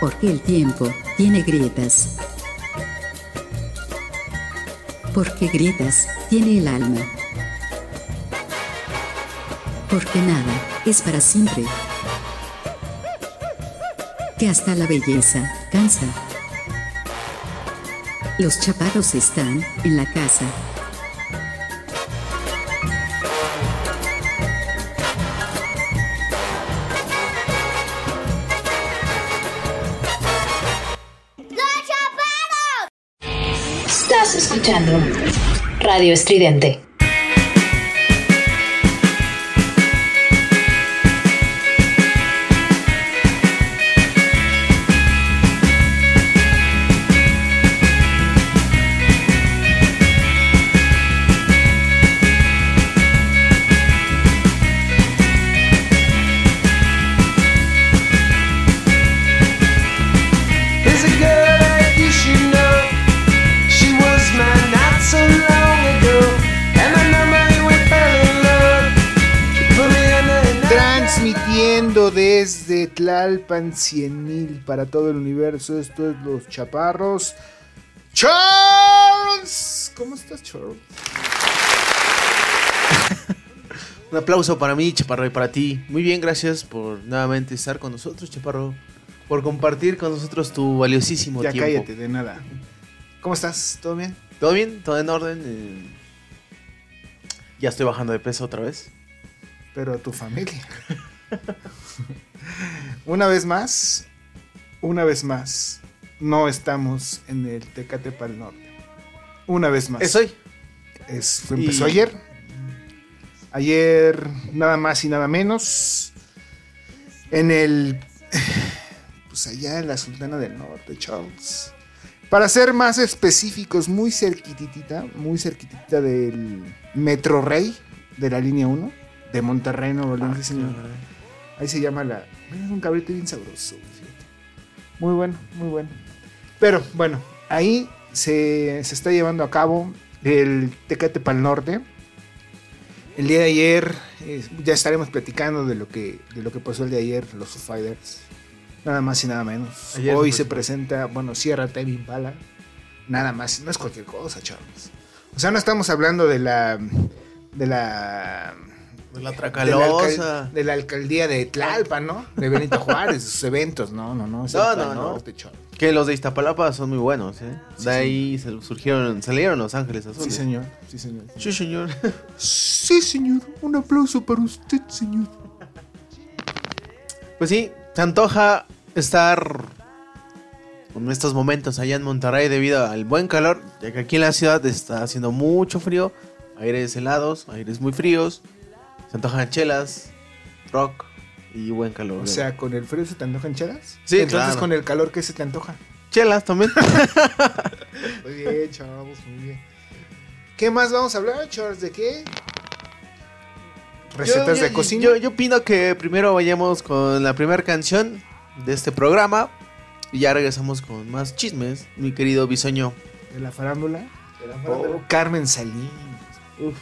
Porque el tiempo tiene grietas. Porque grietas tiene el alma. Porque nada es para siempre. Que hasta la belleza cansa. Los chaparros están en la casa. Radio Estridente. Tlalpan 100.000 para todo el universo. Esto es Los Chaparros. Charles. ¿Cómo estás, Charles? Un aplauso para mí, Chaparro, y para ti. Muy bien, gracias por nuevamente estar con nosotros, Chaparro. Por compartir con nosotros tu valiosísimo Ya tiempo. cállate, de nada. ¿Cómo estás? ¿Todo bien? ¿Todo bien? ¿Todo en orden? Eh, Ya estoy bajando de peso otra vez. Pero tu familia. una vez más, una vez más, no estamos en el Tecate Pal Norte. Una vez más. Es hoy. Es, empezó Y- ayer. Ayer, nada más y nada menos. En el. Pues allá en la Sultana del Norte, Charles. Para ser más específicos, muy cerquitita, muy cerquitita del Metro Rey de la línea 1 de Monterrey, Nuevo León, sí, señor. Ahí se llama la. Es un cabrito bien sabroso, fíjate. Muy bueno, muy bueno. Pero bueno, ahí se, se está llevando a cabo el Tecate Pal Norte. El día de ayer, eh, ya estaremos platicando de lo que de lo que pasó el de ayer, los Foo Fighters. Nada más y nada menos. Ayer Hoy se presenta, bueno, Sierra Tame Impala. Nada más, no es cualquier cosa, Charles. O sea, no estamos hablando de la de la De la de la, tracalosa. de la alcaldía de Tlalpan, ¿no? De Benito Juárez, sus eventos, no, no, no. No, no, no. Charles. Que los de Iztapalapa son muy buenos, ¿eh? Sí, de ahí surgieron, salieron Los Ángeles Azules. Sí, señor, sí, señor. Sí, señor. Sí, señor. Un aplauso para usted, señor. Pues sí, se antoja estar en estos momentos allá en Monterrey debido al buen calor, ya que aquí en la ciudad está haciendo mucho frío, aires helados, aires muy fríos, se antojan chelas, rock y buen calor. O sea, ¿con el frío se te antojan chelas? Sí, Entonces, claro. con el calor, ¿qué se te antoja? chelas también. Muy bien, chavos, muy bien. ¿Qué más vamos a hablar, Charles? ¿De qué? Recetas Yo- de yo- cocina. Yo, yo opino que primero vayamos con la primera canción de este programa y ya regresamos con más chismes, mi querido bisoño. De la farándula. Oh, Carmen Salinas. Uf.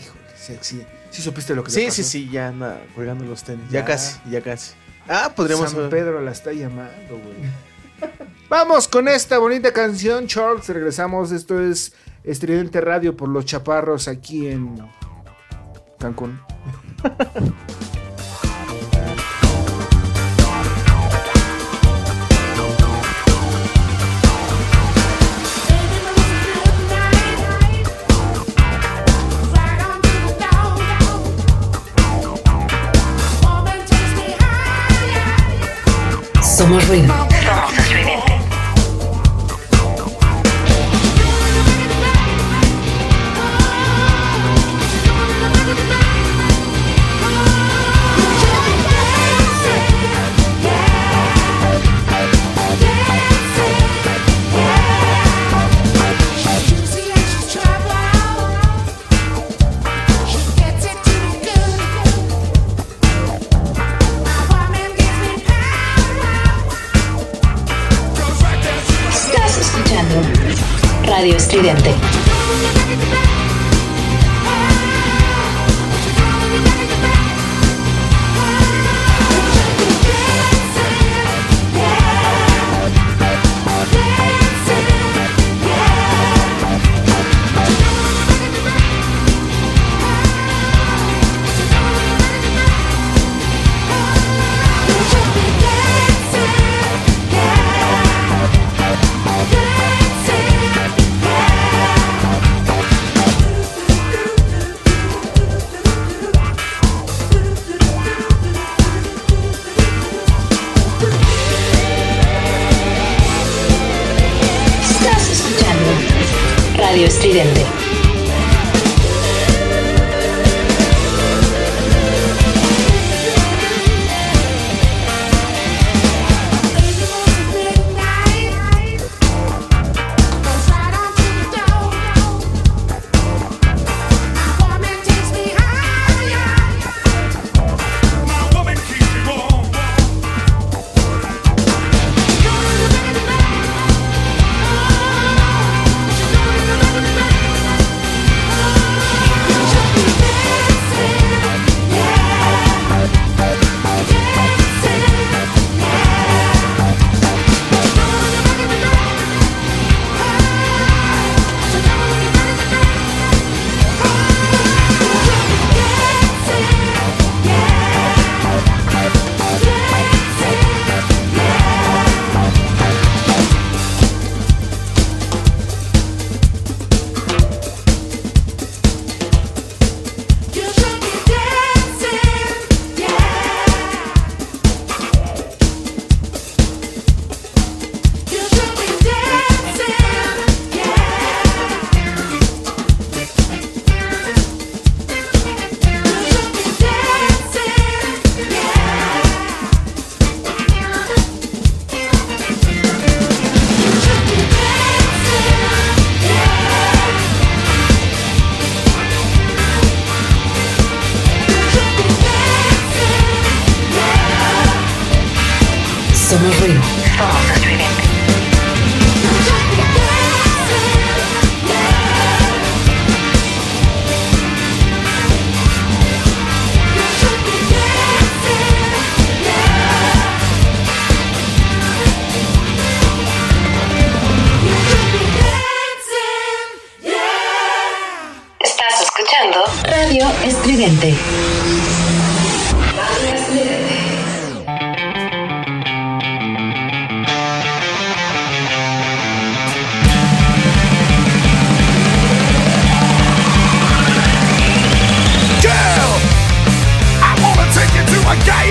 Híjole, sí, sí, supiste lo que le Sí, pasó? sí, sí, ya anda colgando los tenis. Ya. Ya, casi, ya casi. Ah, podríamos... San Pedro la está llamando, güey. Vamos con esta bonita canción, Charles. Regresamos. Esto es Estridente Radio por los Chaparros aquí en Cancún. Somos ruido.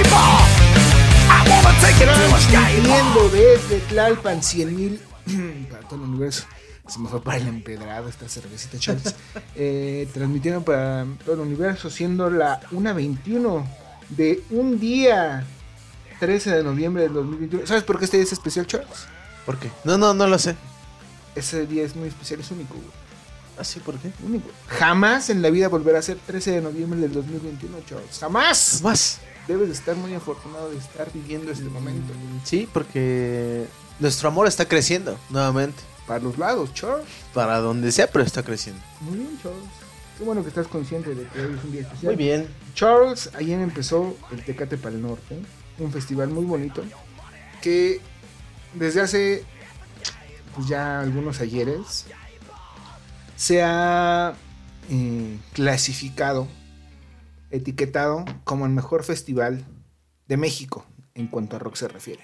Bar. Transmitiendo desde Tlalpan 100 Se me fue para el empedrado esta cervecita Charles. Eh, transmitiendo para todo el universo, siendo la 1.21 de un día 13 de noviembre del 2021. ¿Sabes por qué este día es especial, Charles? ¿Por qué? No, no, no lo sé. Ese día es muy especial, es único, güey. ¿Ah, sí? ¿Por qué? Único. Jamás en la vida volverá a ser 13 de noviembre del 2021, Charles. Jamás. Más. Debes de estar muy afortunado de estar viviendo este momento. Sí, porque nuestro amor está creciendo nuevamente. Para los lados, Charles. Para donde sea, pero está creciendo. Muy bien, Charles. Qué bueno que estás consciente de que hoy es un día especial. Muy bien. Charles, ayer empezó el Tecate para el Norte, un festival muy bonito que desde hace pues ya algunos ayeres se ha eh, clasificado, etiquetado como el mejor festival de México en cuanto a rock se refiere.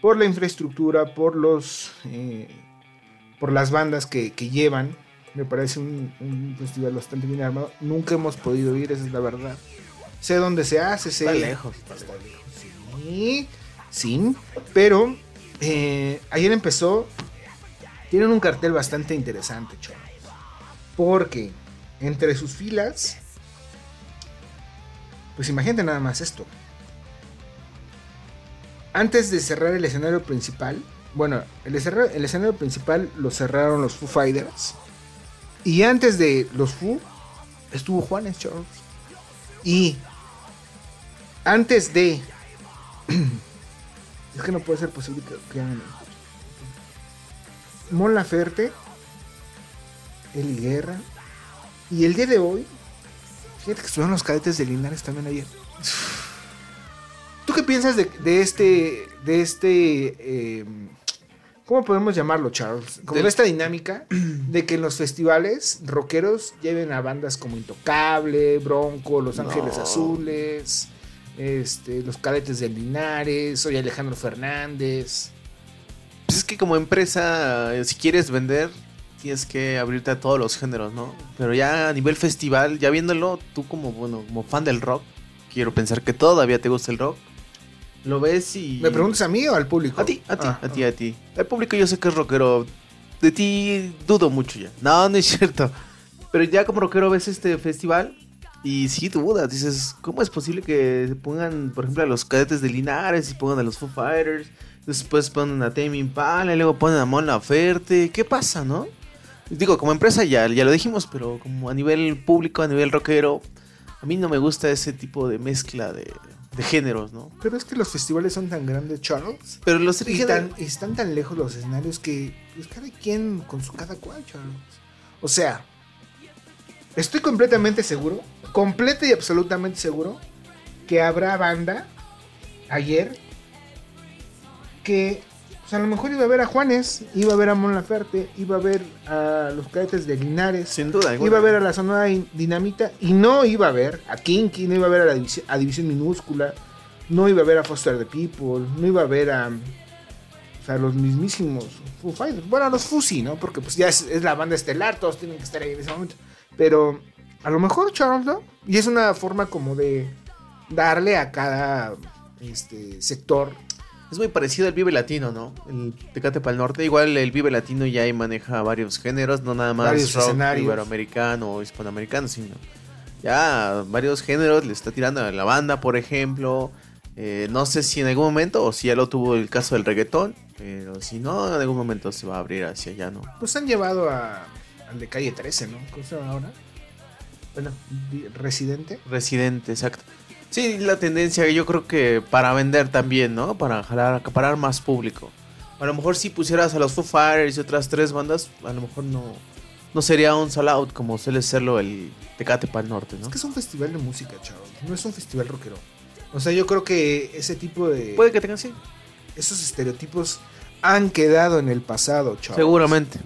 Por la infraestructura, por los eh, por las bandas que, que llevan. Me parece un, un festival bastante bien armado. Nunca hemos podido ir, esa es la verdad. Sé dónde se hace, sé. Está lejos. Sí, sí, pero eh, ayer empezó. Tienen un cartel bastante interesante, chavos. Porque entre sus filas, pues imagínate nada más esto. Antes de cerrar el escenario principal, bueno, el, escenario- el escenario principal lo cerraron los Foo Fighters. Y antes de los Foo, estuvo Juanes, chavos. Y antes de. es que no puede ser posible que, que. Mon Laferte, Eli Guerra. Y el día de hoy, fíjate que estuvieron los cadetes de Linares también ayer. ¿Tú qué piensas de, de este. de este. eh, ¿Cómo podemos llamarlo, Charles? Como de esta dinámica de que en los festivales rockeros lleven a bandas como Intocable, Bronco, Los Ángeles No. Azules, este, los cadetes de Linares, soy Alejandro Fernández. Pues es que como empresa, eh, si quieres vender, tienes que abrirte a todos los géneros, ¿no? Pero ya a nivel festival, ya viéndolo, tú como, bueno, como fan del rock, quiero pensar que todavía te gusta el rock. Lo ves y... ¿Me preguntas a mí o al público? A ti, a ti, Ah, a ti, a ti. El público yo sé que es rockero de ti dudo mucho ya. No, no es cierto. Pero ya como rockero ves este festival y sí dudas. Dices, ¿cómo es posible que pongan, por ejemplo, a los cadetes de Linares y pongan a los Foo Fighters? Después ponen a Tame Impala y luego ponen a Mon Laferte. ¿Qué pasa, no? Digo, como empresa ya, ya lo dijimos, pero como a nivel público, a nivel rockero, a mí no me gusta ese tipo de mezcla de, de géneros, ¿no? Pero es que los festivales son tan grandes, Charles. Pero los Y tan- están tan lejos los escenarios que pues, cada quien con su cada cual, Charles. O sea, estoy completamente seguro, completa y absolutamente seguro, que habrá banda ayer que pues, a lo mejor iba a ver a Juanes, iba a ver a Mon Laferte, iba a ver a los cadetes de Linares, sin duda. alguna. iba a ver a la Sonora Din- Dinamita y no iba a ver a Kinky, no iba a ver a, la a División Minúscula, no iba a ver a Foster the People, no iba a ver a, o sea, los mismísimos Foo Fighters. Bueno, a los Fusi, ¿no? Porque pues ya es, es la banda estelar, todos tienen que estar ahí en ese momento. Pero a lo mejor Charles, ¿no? Y es una forma como de darle a cada este, sector. Es muy parecido al Vive Latino, ¿no? El Tecate para el Norte. Igual el Vive Latino ya ahí maneja varios géneros, no nada más Varios rock escenarios. iberoamericano o hispanoamericano, sino ya varios géneros le está tirando a la banda, por ejemplo. Eh, no sé si en algún momento o si ya lo tuvo el caso del reggaetón, pero si no, en algún momento se va a abrir hacia allá, ¿no? Pues han llevado a, al de calle 13, ¿no? ¿Cómo se llama ahora? Bueno, Residente. Residente, exacto. Sí, la tendencia yo creo que para vender también, ¿no? Para jalar, acaparar más público. A lo mejor si pusieras a los Foo Fighters y otras tres bandas, a lo mejor no, no sería un sell out como suele serlo el Tecate para el Norte, ¿no? Es que es un festival de música, chavos. No es un festival rockero. O sea, yo creo que ese tipo de. Puede que tengan sí. Esos estereotipos han quedado en el pasado, chavos. Seguramente.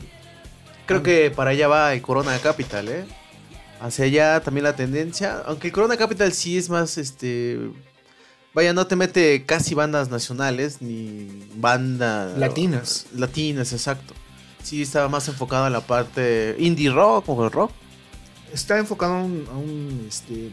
Creo que para allá va el Corona Capital, ¿eh? Hacia allá también la tendencia. Aunque Corona Capital sí es más, este... Vaya, no te mete casi bandas nacionales ni bandas... Latinas. Latinas, exacto. Sí estaba más enfocado en la parte indie rock o rock. Está enfocado a un, a un, este.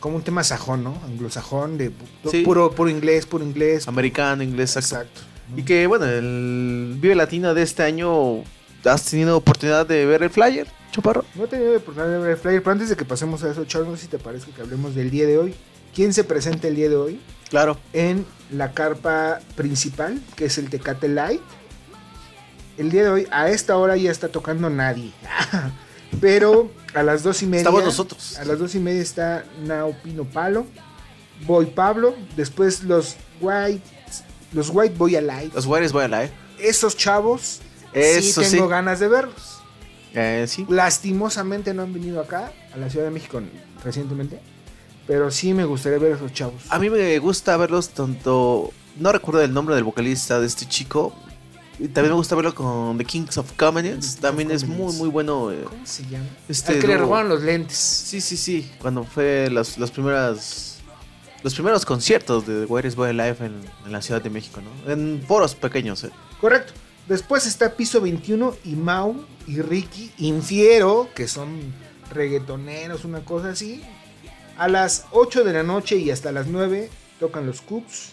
Como un tema sajón, ¿no? Anglosajón, de pu- Sí. puro, puro inglés, puro inglés. Americano, inglés, exacto. Exacto. Y que, bueno, el Vive Latino de este año... ¿Has tenido oportunidad de ver el flyer, Chaparro? No he tenido oportunidad de ver el flyer, pero antes de que pasemos a eso, Charles, no sé si te parece que hablemos del día de hoy. ¿Quién se presenta el día de hoy? Claro. en la carpa principal, que es el Tecate Light. El día de hoy, a esta hora ya está tocando nadie. Pero a las dos y media. Estamos nosotros. A las dos y media está Nao Pino Palo. Boy Pablo. Después los White. Los White Boy Alive. Los Warriors voy a la, ¿eh? Esos chavos. Eso sí tengo sí. ganas de verlos. Eh, sí. Lastimosamente no han venido acá, a la Ciudad de México recientemente. Pero sí me gustaría ver a esos chavos. A mí me gusta verlos tanto. No recuerdo el nombre del vocalista de este chico. Y también me gusta verlo con The Kings of of También es muy, muy bueno. eh, ¿Cómo se llama? Este Al que le robaron los lentes. Sí, sí, sí. Cuando fue las, las primeras. Los primeros conciertos de The Warriors Boy Live en, en la Ciudad de México, ¿no? En foros pequeños, eh. Correcto. Después está Piso 21 y Mau y Ricky Infiero, que son reggaetoneros, una cosa así. A las 8 de la noche y hasta las 9 tocan los Cooks.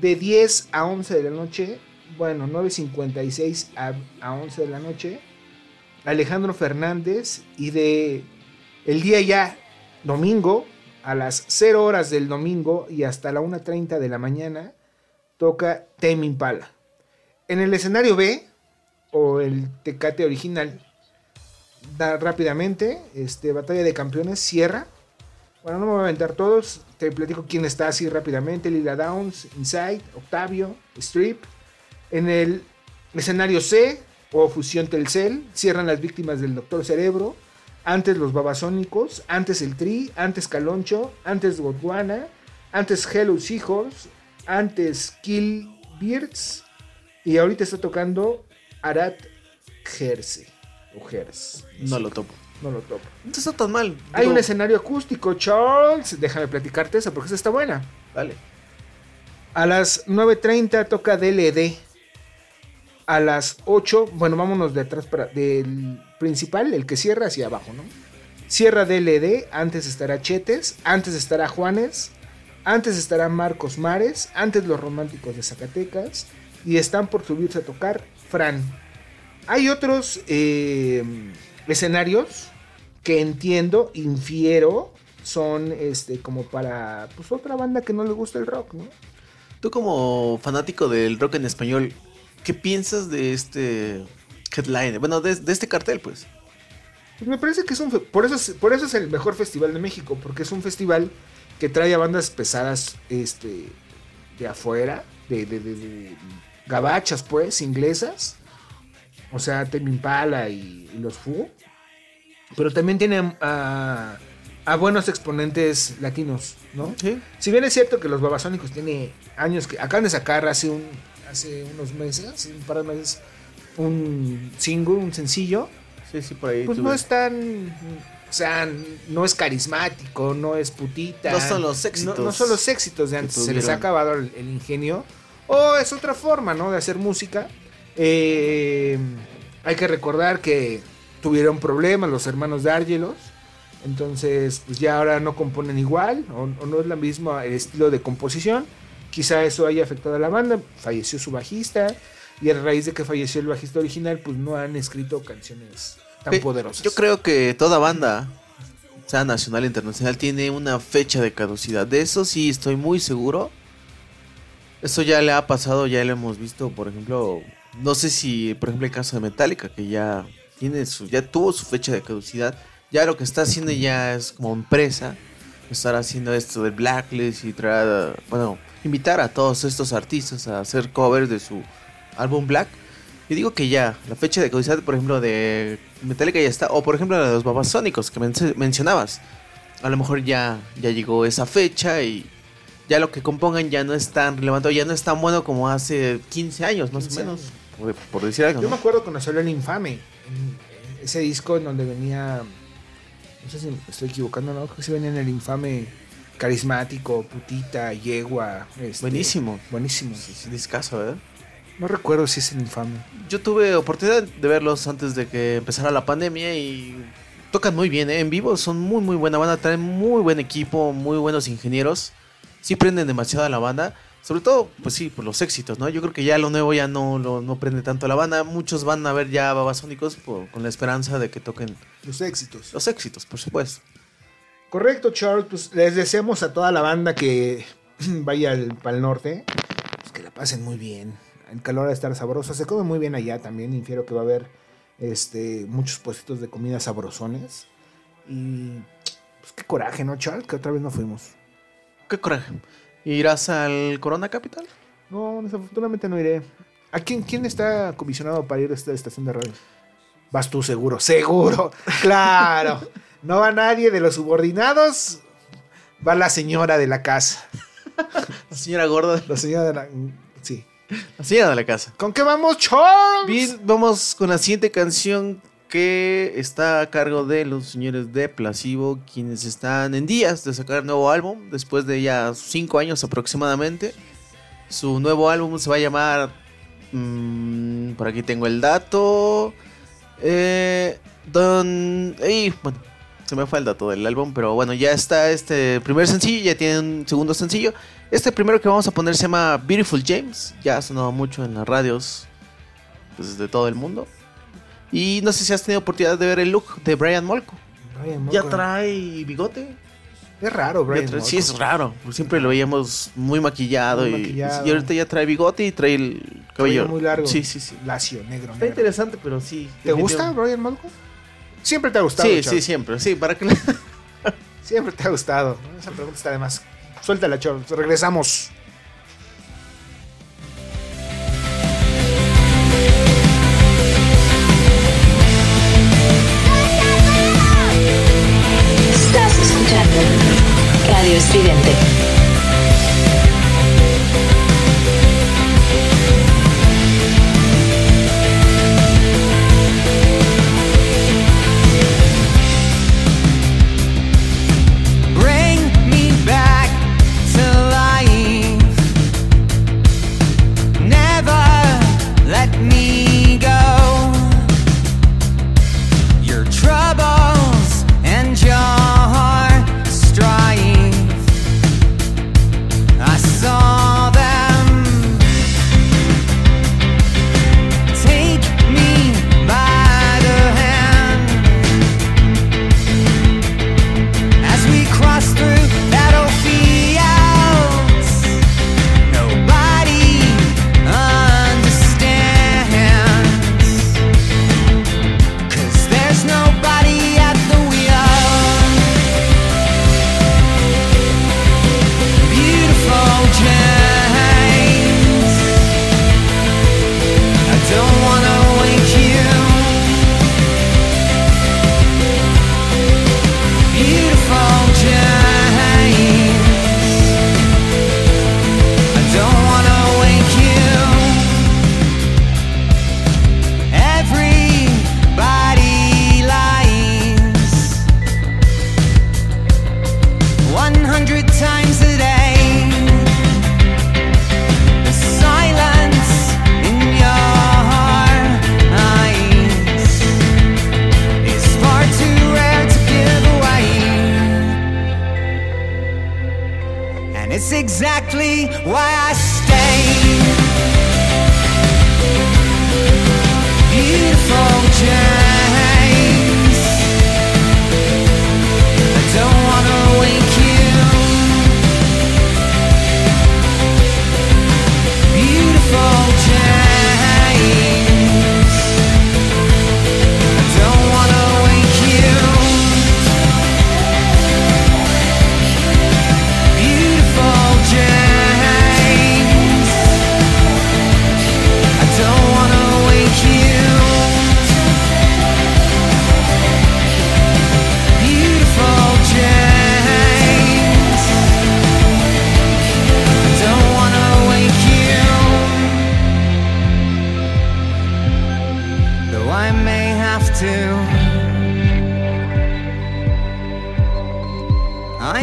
De 10 a 11 de la noche, bueno, 9.56 a, a 11 de la noche, Alejandro Fernández. Y de el día ya, domingo, a las 0 horas del domingo y hasta la 1.30 de la mañana, toca Tame Impala. En el escenario B, o el Tecate original, da rápidamente, este, Batalla de Campeones cierra. Bueno, no me voy a aventar todos, te platico quién está así rápidamente, Lila Downs, Inside, Octavio, Strip. En el escenario C, o Fusión Telcel, cierran las víctimas del Doctor Cerebro, antes los Babasónicos, antes el Tri, antes Caloncho, antes Gondwana, antes Hello Seahorse, antes Kill Beards, y ahorita está tocando Arat Gerse. O. No lo topo. No lo toco. No está tan mal. Hay un escenario acústico, Charles. Déjame platicarte eso porque esa está buena. Dale. A las 9.30 toca DLD. A las 8, bueno, vámonos de atrás para del principal, el que cierra hacia abajo, ¿no? Cierra DLD, antes estará Chetes, antes estará Juanes, antes estará Marcos Mares, antes los románticos de Zacatecas y están por subirse a tocar Fran. Hay otros eh, escenarios que entiendo, infiero, son este como para pues otra banda que no le gusta el rock, ¿no? Tú como fanático del rock en español, ¿qué piensas de este headline? Bueno, de, de este cartel, pues. Pues me parece que es un por eso es, por eso es el mejor festival de México, porque es un festival que trae a bandas pesadas este de afuera, de, de, de- de gabachas pues, inglesas. O sea, Tame Impala y, y los Fu. Pero también tiene a, a buenos exponentes latinos, ¿no? Sí. Si bien es cierto que los babasónicos tiene años que acaban de sacar hace un hace unos meses, un par de meses, un single, un sencillo, Sí, sí, por ahí. pues tuve- no es tan. O sea, no es carismático, no es putita. No son los éxitos No, no son los éxitos de antes. Se les ha acabado el, el ingenio. O es otra forma, ¿no? De hacer música. Eh, hay que recordar que tuvieron problemas los hermanos de Argelos. Entonces, pues ya ahora no componen igual. O, o no es la misma el estilo de composición. Quizá eso haya afectado a la banda. Falleció su bajista. Y a raíz de que falleció el bajista original, pues no han escrito canciones tan poderosas. Yo creo que toda banda, sea nacional o internacional, tiene una fecha de caducidad. De eso sí estoy muy seguro. Eso ya le ha pasado, ya lo hemos visto, por ejemplo, no sé si, por ejemplo, el caso de Metallica, que ya tiene su, ya tuvo su fecha de caducidad. Ya lo que está haciendo ya es como empresa, estar haciendo esto del blacklist y traer, bueno, invitar a todos estos artistas a hacer covers de su álbum Black. Yo digo que ya, la fecha de caducidad, por ejemplo, de Metallica ya está. O por ejemplo, la de los babasónicos que men- mencionabas. A lo mejor ya, ya llegó esa fecha y ya lo que compongan ya no es tan relevante, ya no es tan bueno como hace 15 años, más 15 o menos. años. Por, por decir algo. Yo ¿no? me acuerdo cuando salió el Infame, ese disco en donde venía, no sé si me estoy equivocando, ¿no? Creo que sí venía en el Infame carismático, putita, yegua. este, Buenísimo. Buenísimo. Sí, sí, discazo, ¿verdad? No recuerdo si es el Infame. Yo tuve oportunidad de verlos antes de que empezara la pandemia y tocan muy bien, ¿eh? En vivo son muy, muy buena banda, traen muy buen equipo, muy buenos ingenieros. Sí prenden demasiado a la banda. Sobre todo, pues sí, por los éxitos, ¿no? Yo creo que ya lo nuevo ya no, lo- no prende tanto a la banda. Muchos van a ver ya Babasónicos por- con la esperanza de que toquen Los éxitos. los éxitos, por supuesto. Correcto, Charles. Pues les deseamos a toda la banda que vaya al Pal Norte. Pues que la pasen muy bien. El calor va a estar sabroso. Se come muy bien allá también. Infiero que va a haber este, muchos puestos de comida sabrosones. Y pues qué coraje, ¿no, Charles? Que otra vez no fuimos. Qué coraje. ¿Irás al Corona Capital? No, desafortunadamente no iré. ¿A quién, quién está comisionado para ir a esta estación de radio? Vas tú seguro, seguro, claro. No va nadie de los subordinados, va la señora de la casa. La señora gorda, La señora de la... Sí. la señora de la casa. ¿Con qué vamos, Charles? Bien, vamos con la siguiente canción que está a cargo de los señores de Placebo, quienes están en días de sacar nuevo álbum, después de ya cinco años aproximadamente. Su nuevo álbum se va a llamar... mm, por aquí tengo el dato. Eh, don... bueno, se me fue el dato del álbum, pero bueno, ya está este primer sencillo, ya tiene un segundo sencillo. Este primero que vamos a poner se llama Beautiful James, ya ha sonado mucho en las radios pues, de todo el mundo. Y no sé si has tenido oportunidad de ver el look de Brian Molko. Brian Molko. Ya trae bigote. Es raro, Brian. trae- Molko. sí, es raro. Siempre lo veíamos muy maquillado, Muy y, maquillado. y ahorita ya trae bigote y trae el Cabello muy largo. Sí, sí, sí. Lacio, negro. Está negro. interesante, pero sí. ¿Te gusta Brian Molko? Siempre te ha gustado. Sí, sí, siempre. Sí, para que le- Siempre te ha gustado. Esa pregunta está de más. Suéltala, Charles. Regresamos. Escuchando Radio Estridente.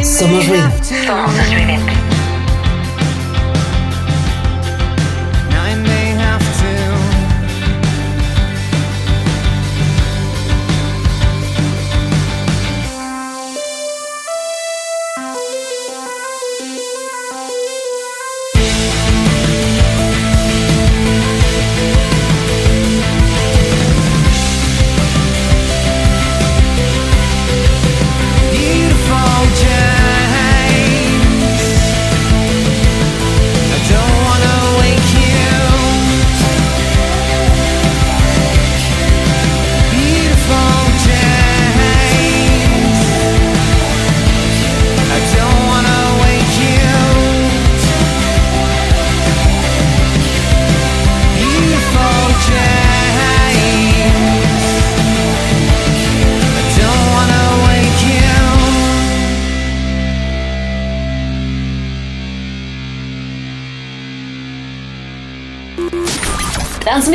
Somos ruido. have to. Somos estridente.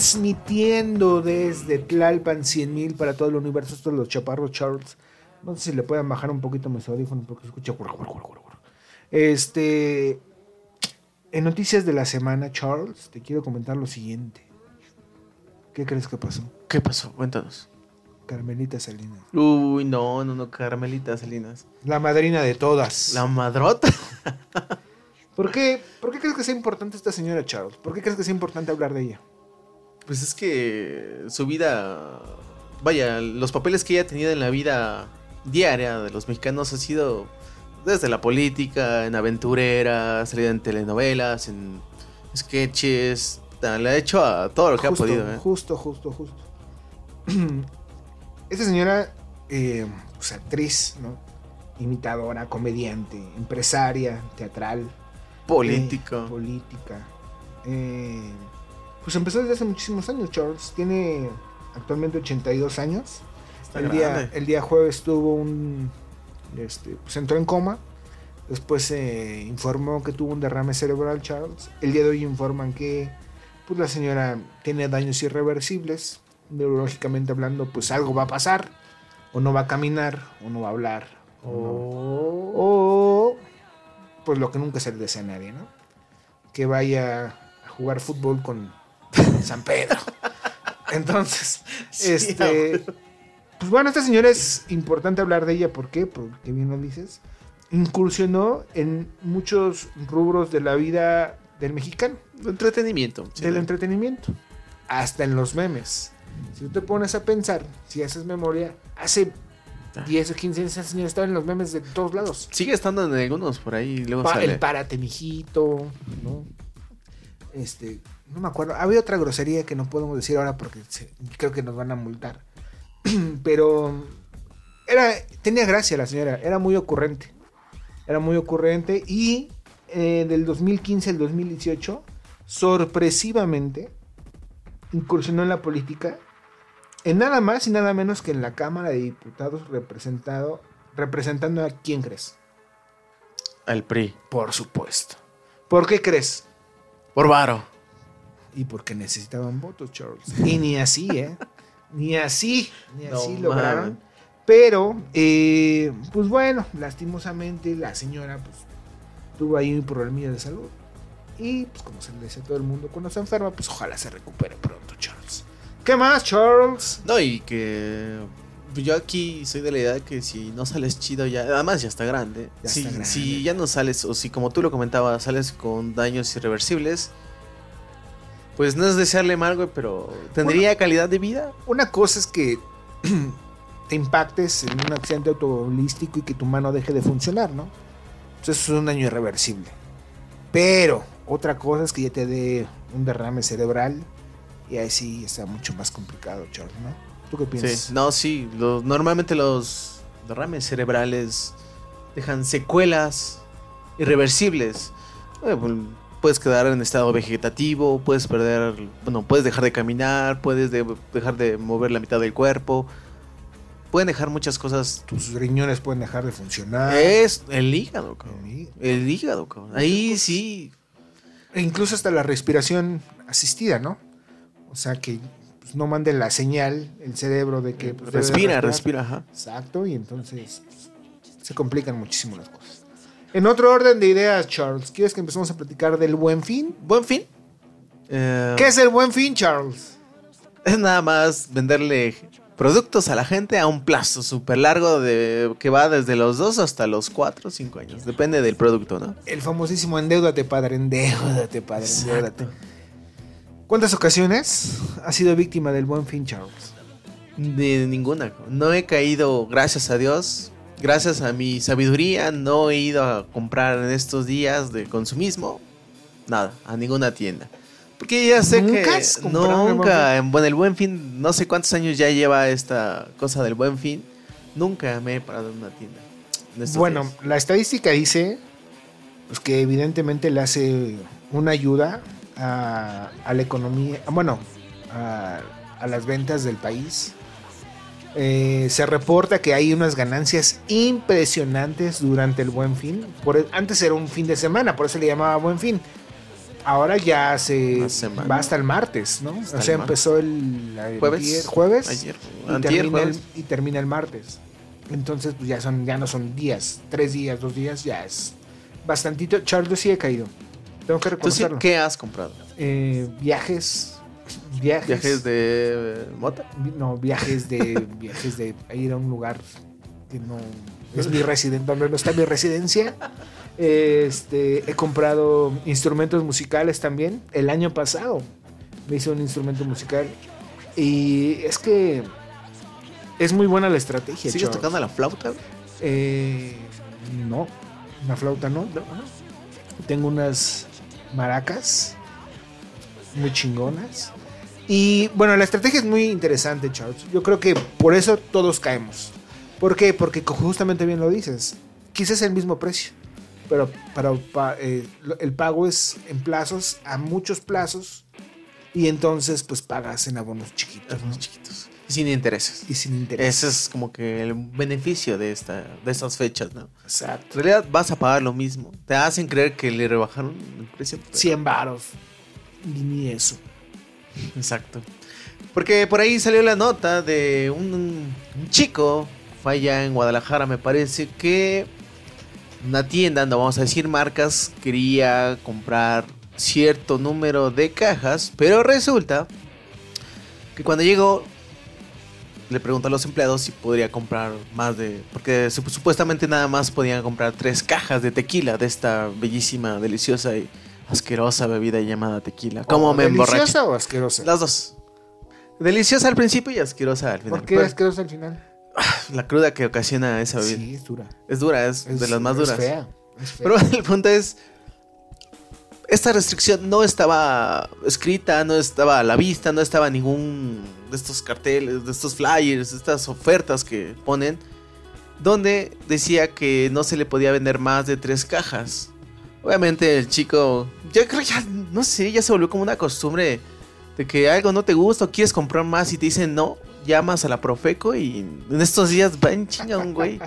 Transmitiendo desde Tlalpan 100.000 para todo el universo. Estos los chaparros Charles. No sé si le pueden bajar un poquito mis audífonos porque se escucha. Este. En noticias de la semana, Charles, te quiero comentar lo siguiente. ¿Qué crees que pasó? ¿Qué pasó? Cuéntanos. Carmelita Salinas. Uy, no, no, no, Carmelita Salinas. La madrina de todas. La madrota. ¿Por qué, ¿Por qué crees que sea importante esta señora Charles? ¿Por qué crees que sea importante hablar de ella? Pues es que su vida, vaya, los papeles que ella ha tenido en la vida diaria de los mexicanos ha sido desde la política, en aventurera, salida en telenovelas, en sketches, le ha hecho a todo lo que justo, ha podido. ¿eh? Justo, justo, justo. Esta señora, eh, pues actriz, ¿no? Imitadora, comediante, empresaria, teatral. Política. eh, política. Eh, pues empezó desde hace muchísimos años, Charles. Tiene actualmente 82 años. Está el, día, el día jueves tuvo un... Este, pues entró en coma. Después se informó que tuvo un derrame cerebral, Charles. El día de hoy informan que pues la señora tiene daños irreversibles. Neurológicamente hablando, pues algo va a pasar. O no va a caminar, o no va a hablar. O, no- o, pues lo que nunca se le desea a nadie, ¿no? Que vaya a jugar fútbol con San Pedro. Entonces, Sí, este... Pues bueno, esta señora es importante hablar de ella. ¿Por qué? Porque bien lo dices. Incursionó en muchos rubros de la vida del mexicano Entretenimiento. del entretenimiento. Hasta en los memes. Si tú te pones a pensar, si haces memoria, hace Ah. 10 o 15 años esa señora estaba en los memes de todos lados. Sigue estando en algunos por ahí. Luego Pa- sale. el párate, mijito, ¿no? Este, no me acuerdo. Había otra grosería que no podemos decir ahora porque se- creo que nos van a multar. Pero era, tenía gracia la señora, era muy ocurrente. Era muy ocurrente y eh, del 2015 al 2018, sorpresivamente, incursionó en la política en nada más y nada menos que en la Cámara de Diputados representado, representando a quién crees. Al PRI. Por supuesto. ¿Por qué crees? Por varo. Y porque necesitaban votos, Charles. Y ni así, ¿eh? Ni así, ni No así lograron. Pero, eh, pues bueno, lastimosamente la señora pues tuvo ahí un problemilla de salud. Y pues como se le dice a todo el mundo cuando se enferma, pues ojalá se recupere pronto, Charles. ¿Qué más, Charles? No, y que yo aquí soy de la idea de que si no sales chido ya, además ya está grande. Ya si, está grande. si ya no sales, o si como tú lo comentabas, sales con daños irreversibles, pues no es desearle mal, güey, pero ¿tendría calidad de vida? Una cosa es que te impactes en un accidente automovilístico y que tu mano deje de funcionar, ¿no? Pues eso es un daño irreversible. Pero otra cosa es que ya te dé un derrame cerebral y ahí sí está mucho más complicado, Charles, ¿no? ¿Tú qué piensas? Sí, no, sí. lo- normalmente los derrames cerebrales dejan secuelas irreversibles. Eh, pues, puedes quedar en estado vegetativo, puedes perder, bueno, puedes dejar de caminar, puedes de- dejar de mover la mitad del cuerpo. Pueden dejar muchas cosas. Tus riñones pueden dejar de funcionar. Es el hígado, cabrón. Sí. El hígado, cabrón. Ahí sí. E incluso hasta la respiración asistida, ¿no? O sea que no mande la señal el cerebro de que pues, Respira, respira, ajá. Exacto, y entonces pues, se complican muchísimo las cosas. En otro orden de ideas, Charles, ¿quieres que empecemos a platicar del buen fin? Buen fin. Eh, ¿Qué es el buen fin, Charles? Es nada más venderle productos a la gente a un plazo súper largo de que va desde los 2 hasta los 4 o 5 años. Depende del producto, ¿no? El famosísimo endeudate, padre, endeudate, padre, endeudate. ¿Cuántas ocasiones has sido víctima del buen fin, Charles? De ninguna. No he caído, gracias a Dios, gracias a mi sabiduría, no he ido a comprar en estos días de consumismo. Nada, a ninguna tienda. Porque ya sé ¿Nunca que has nunca, en, bueno, el buen fin, no sé cuántos años ya lleva esta cosa del buen fin. Nunca me he parado en una tienda. en Bueno, días. la estadística dice pues, que evidentemente le hace una ayuda a, a la economía, bueno, a, a las ventas del país. Eh, se reporta que hay unas ganancias impresionantes durante el buen fin. Por, e, antes era un fin de semana, por eso le llamaba buen fin. Ahora ya se va hasta el martes, ¿no? Hasta o sea, el empezó el, el Jueves. antier- jueves Ayer. y, antier, termina el, jueves. y termina el martes. Entonces, pues ya son, ya no son días, tres días, dos días, ya es bastantito. Charles sí he caído. Tengo que ¿Tú sí, reconocerlo. qué has comprado? Eh, viajes, viajes, ¿Viajes de eh, mota? no, viajes de, viajes de ir a un lugar que no es mi residencia, donde no está mi residencia. Este, he comprado instrumentos musicales también. El año pasado me hice un instrumento musical y es que es muy buena la estrategia. ¿Sigues tocando la flauta? Eh, no, una flauta no. Tengo unas maracas muy chingonas. Y bueno, la estrategia es muy interesante, Charles. Yo creo que por eso todos caemos. ¿Por qué? Porque justamente bien lo dices. Quizás el mismo precio. Pero para pa- eh, el pago es en plazos, a muchos plazos. Y entonces pues pagas en abonos chiquitos. ¿no? Los Sin intereses. Y sin interés. Ese es como que el beneficio de, esta, de estas fechas, ¿no? Exacto. En realidad vas a pagar lo mismo. Te hacen creer que le rebajaron el precio. pero- 100 varos. Y ni eso. Exacto. Porque por ahí salió la nota de un, un chico, fue allá en Guadalajara, me parece, que una tienda, no vamos a decir marcas, quería comprar cierto número de cajas, pero resulta que cuando llegó le preguntó a los empleados si podría comprar más de... Porque sup- supuestamente nada más podían comprar tres cajas de tequila de esta bellísima, deliciosa y asquerosa bebida llamada tequila. ¿Cómo ¿O me emborracho? ¿Deliciosa o asquerosa? Las dos. Deliciosa al principio y asquerosa al final. ¿Por qué Pero asquerosa al final? La cruda que ocasiona esa bebida. Sí, es dura. Es dura, es, Es, de las más es duras. fea. es fea. Pero el punto es. esta restricción no estaba escrita, no estaba a la vista, no estaba ningún de estos carteles, de estos flyers, de estas ofertas que ponen, donde decía que no se le podía vender más de tres cajas. Obviamente el chico, ya creo ya, no sé, ya se volvió como una costumbre de que algo no te gusta o quieres comprar más y te dicen no, llamas a la Profeco y en estos días va en chinga un güey.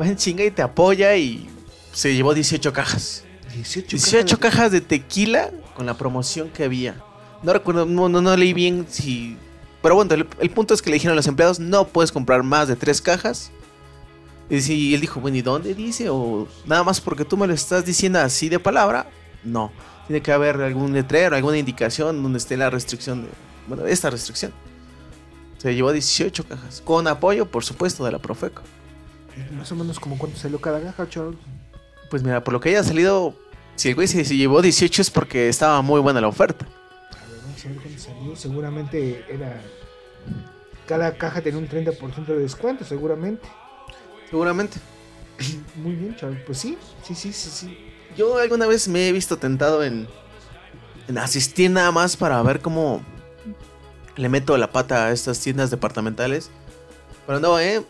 va en chinga y te apoya y se llevó 18 cajas. 18, 18 cajas de tequila con la promoción que había. No recuerdo, no, no, no leí bien si... Pero bueno, el, el punto es que le dijeron a los empleados, no puedes comprar más de tres cajas. Y, si- él dijo, bueno, ¿y dónde dice? O nada más porque tú me lo estás diciendo así de palabra. No, tiene que haber algún letrero, alguna indicación donde esté la restricción de... Bueno, esta restricción. Se llevó 18 cajas. Con apoyo, por supuesto, de la Profeco. Más o menos como cuánto salió cada caja, Charles. Pues mira, por lo que haya salido, si el güey se, se llevó 18 es porque estaba muy buena la oferta. Salió. Seguramente era. Cada caja tenía un 30% de descuento, seguramente. Seguramente. Muy bien, Charles. Pues sí, sí, sí, sí, sí. Yo alguna vez me he visto tentado en, en asistir nada más para ver cómo le meto la pata a estas tiendas departamentales. Pero no, eh.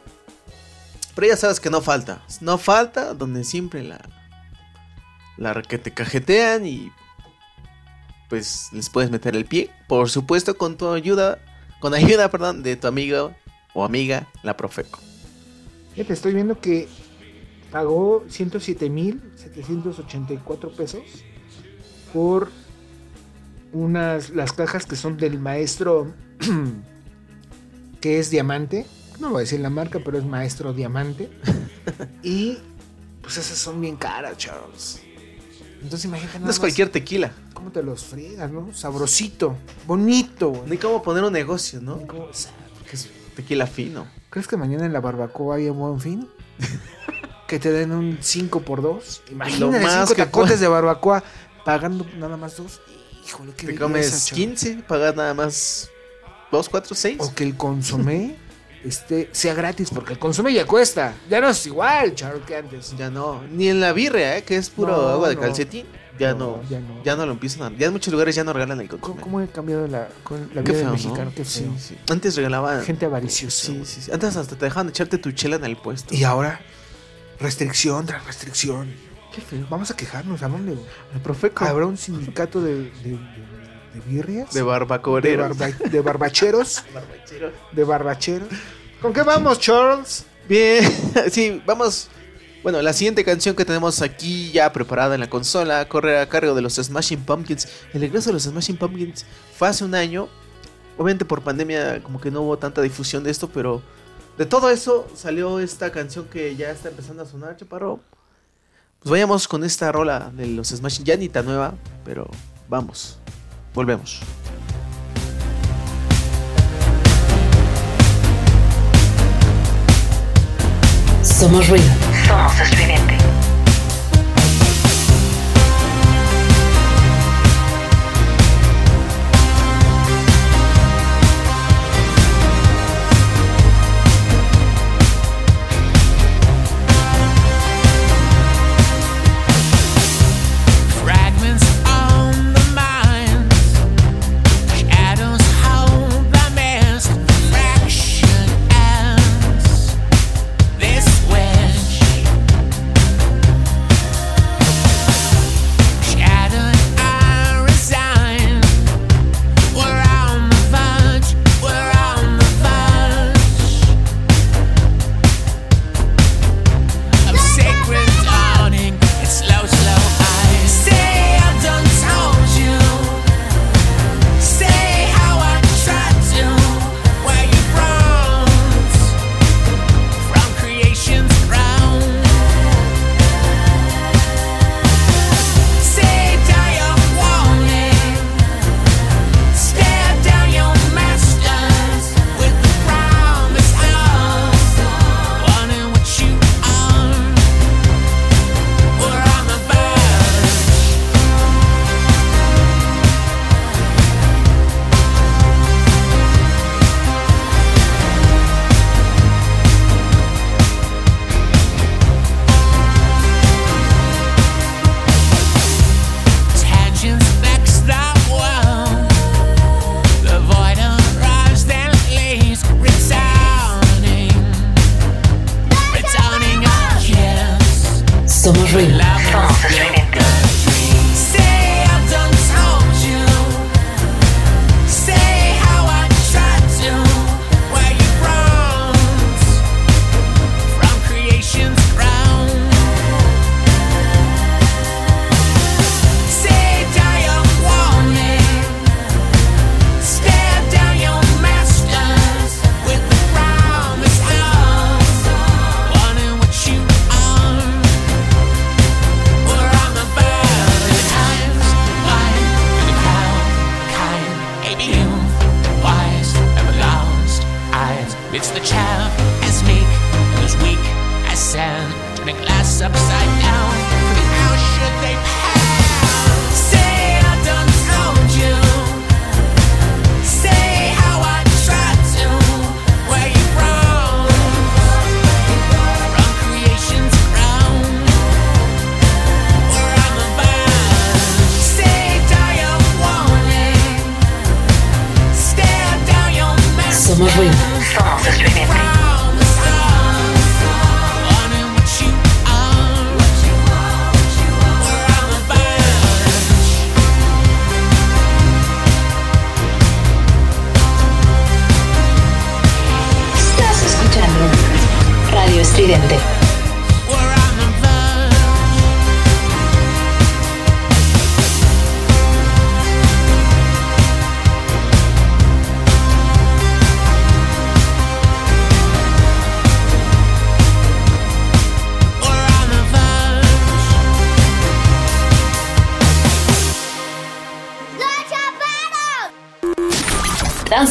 Pero ya sabes que no falta. No falta donde siempre la. La que te cajetean y. Pues les puedes meter el pie. Por supuesto, con tu ayuda. Con ayuda, perdón, de tu amigo o amiga, la Profeco. Fíjate, estoy viendo que pagó 107.784 pesos por unas las cajas que son del maestro que es diamante. No voy a decir la marca, pero es maestro diamante. y pues esas son bien caras, Charles. Entonces imagínate No es cualquier tequila. cómo te los friegas, ¿no? Sabrosito, bonito. güey. Ni cómo poner un negocio, ¿no? Cómo- Que es tequila fino. ¿Crees que mañana en la barbacoa haya un buen fin? que te den un 5 por 2 Imagínate más 5 que tacotes pueda. de barbacoa pagando nada más dos. Híjole, qué Te comes chavo. 15, pagas nada más 2, 4, 6. O que el consomé este, sea gratis, porque el consomé ya cuesta. Ya no es igual, charo, que antes. Ya no, ni en la birria, ¿eh? que es puro No, agua de no. calcetín. Ya No, no, ya no. ya no lo empiezan a. Ya en muchos lugares ya no regalan el ¿Cómo, consomé. cómo he cambiado la, con la Qué vida feo, mexicano? Qué Sí, feo. sí. Antes regalaban. Gente avariciosa. Sí, sí, sí. Antes hasta te dejaban echarte tu chela en el puesto. Y ahora, restricción tras restricción. Qué feo. Vamos a quejarnos, ¿a dónde? El profeco. ¿Habrá un sindicato de, de, de, de birrias? De de, barbacoreros. barba- de barbacheros. de barbacheros. ¿Con qué vamos, Charles? Bien, sí, vamos. Bueno, la siguiente canción que tenemos aquí ya preparada en la consola corre a cargo de los Smashing Pumpkins. El regreso de los Smashing Pumpkins fue hace un año. Obviamente por pandemia como que no hubo tanta difusión de esto, pero de todo eso salió esta canción que ya está empezando a sonar, chaparro. Pues vayamos con esta rola de los Smashing, ya ni tan nueva, pero vamos, volvemos. Somos ruido. Somos estridente.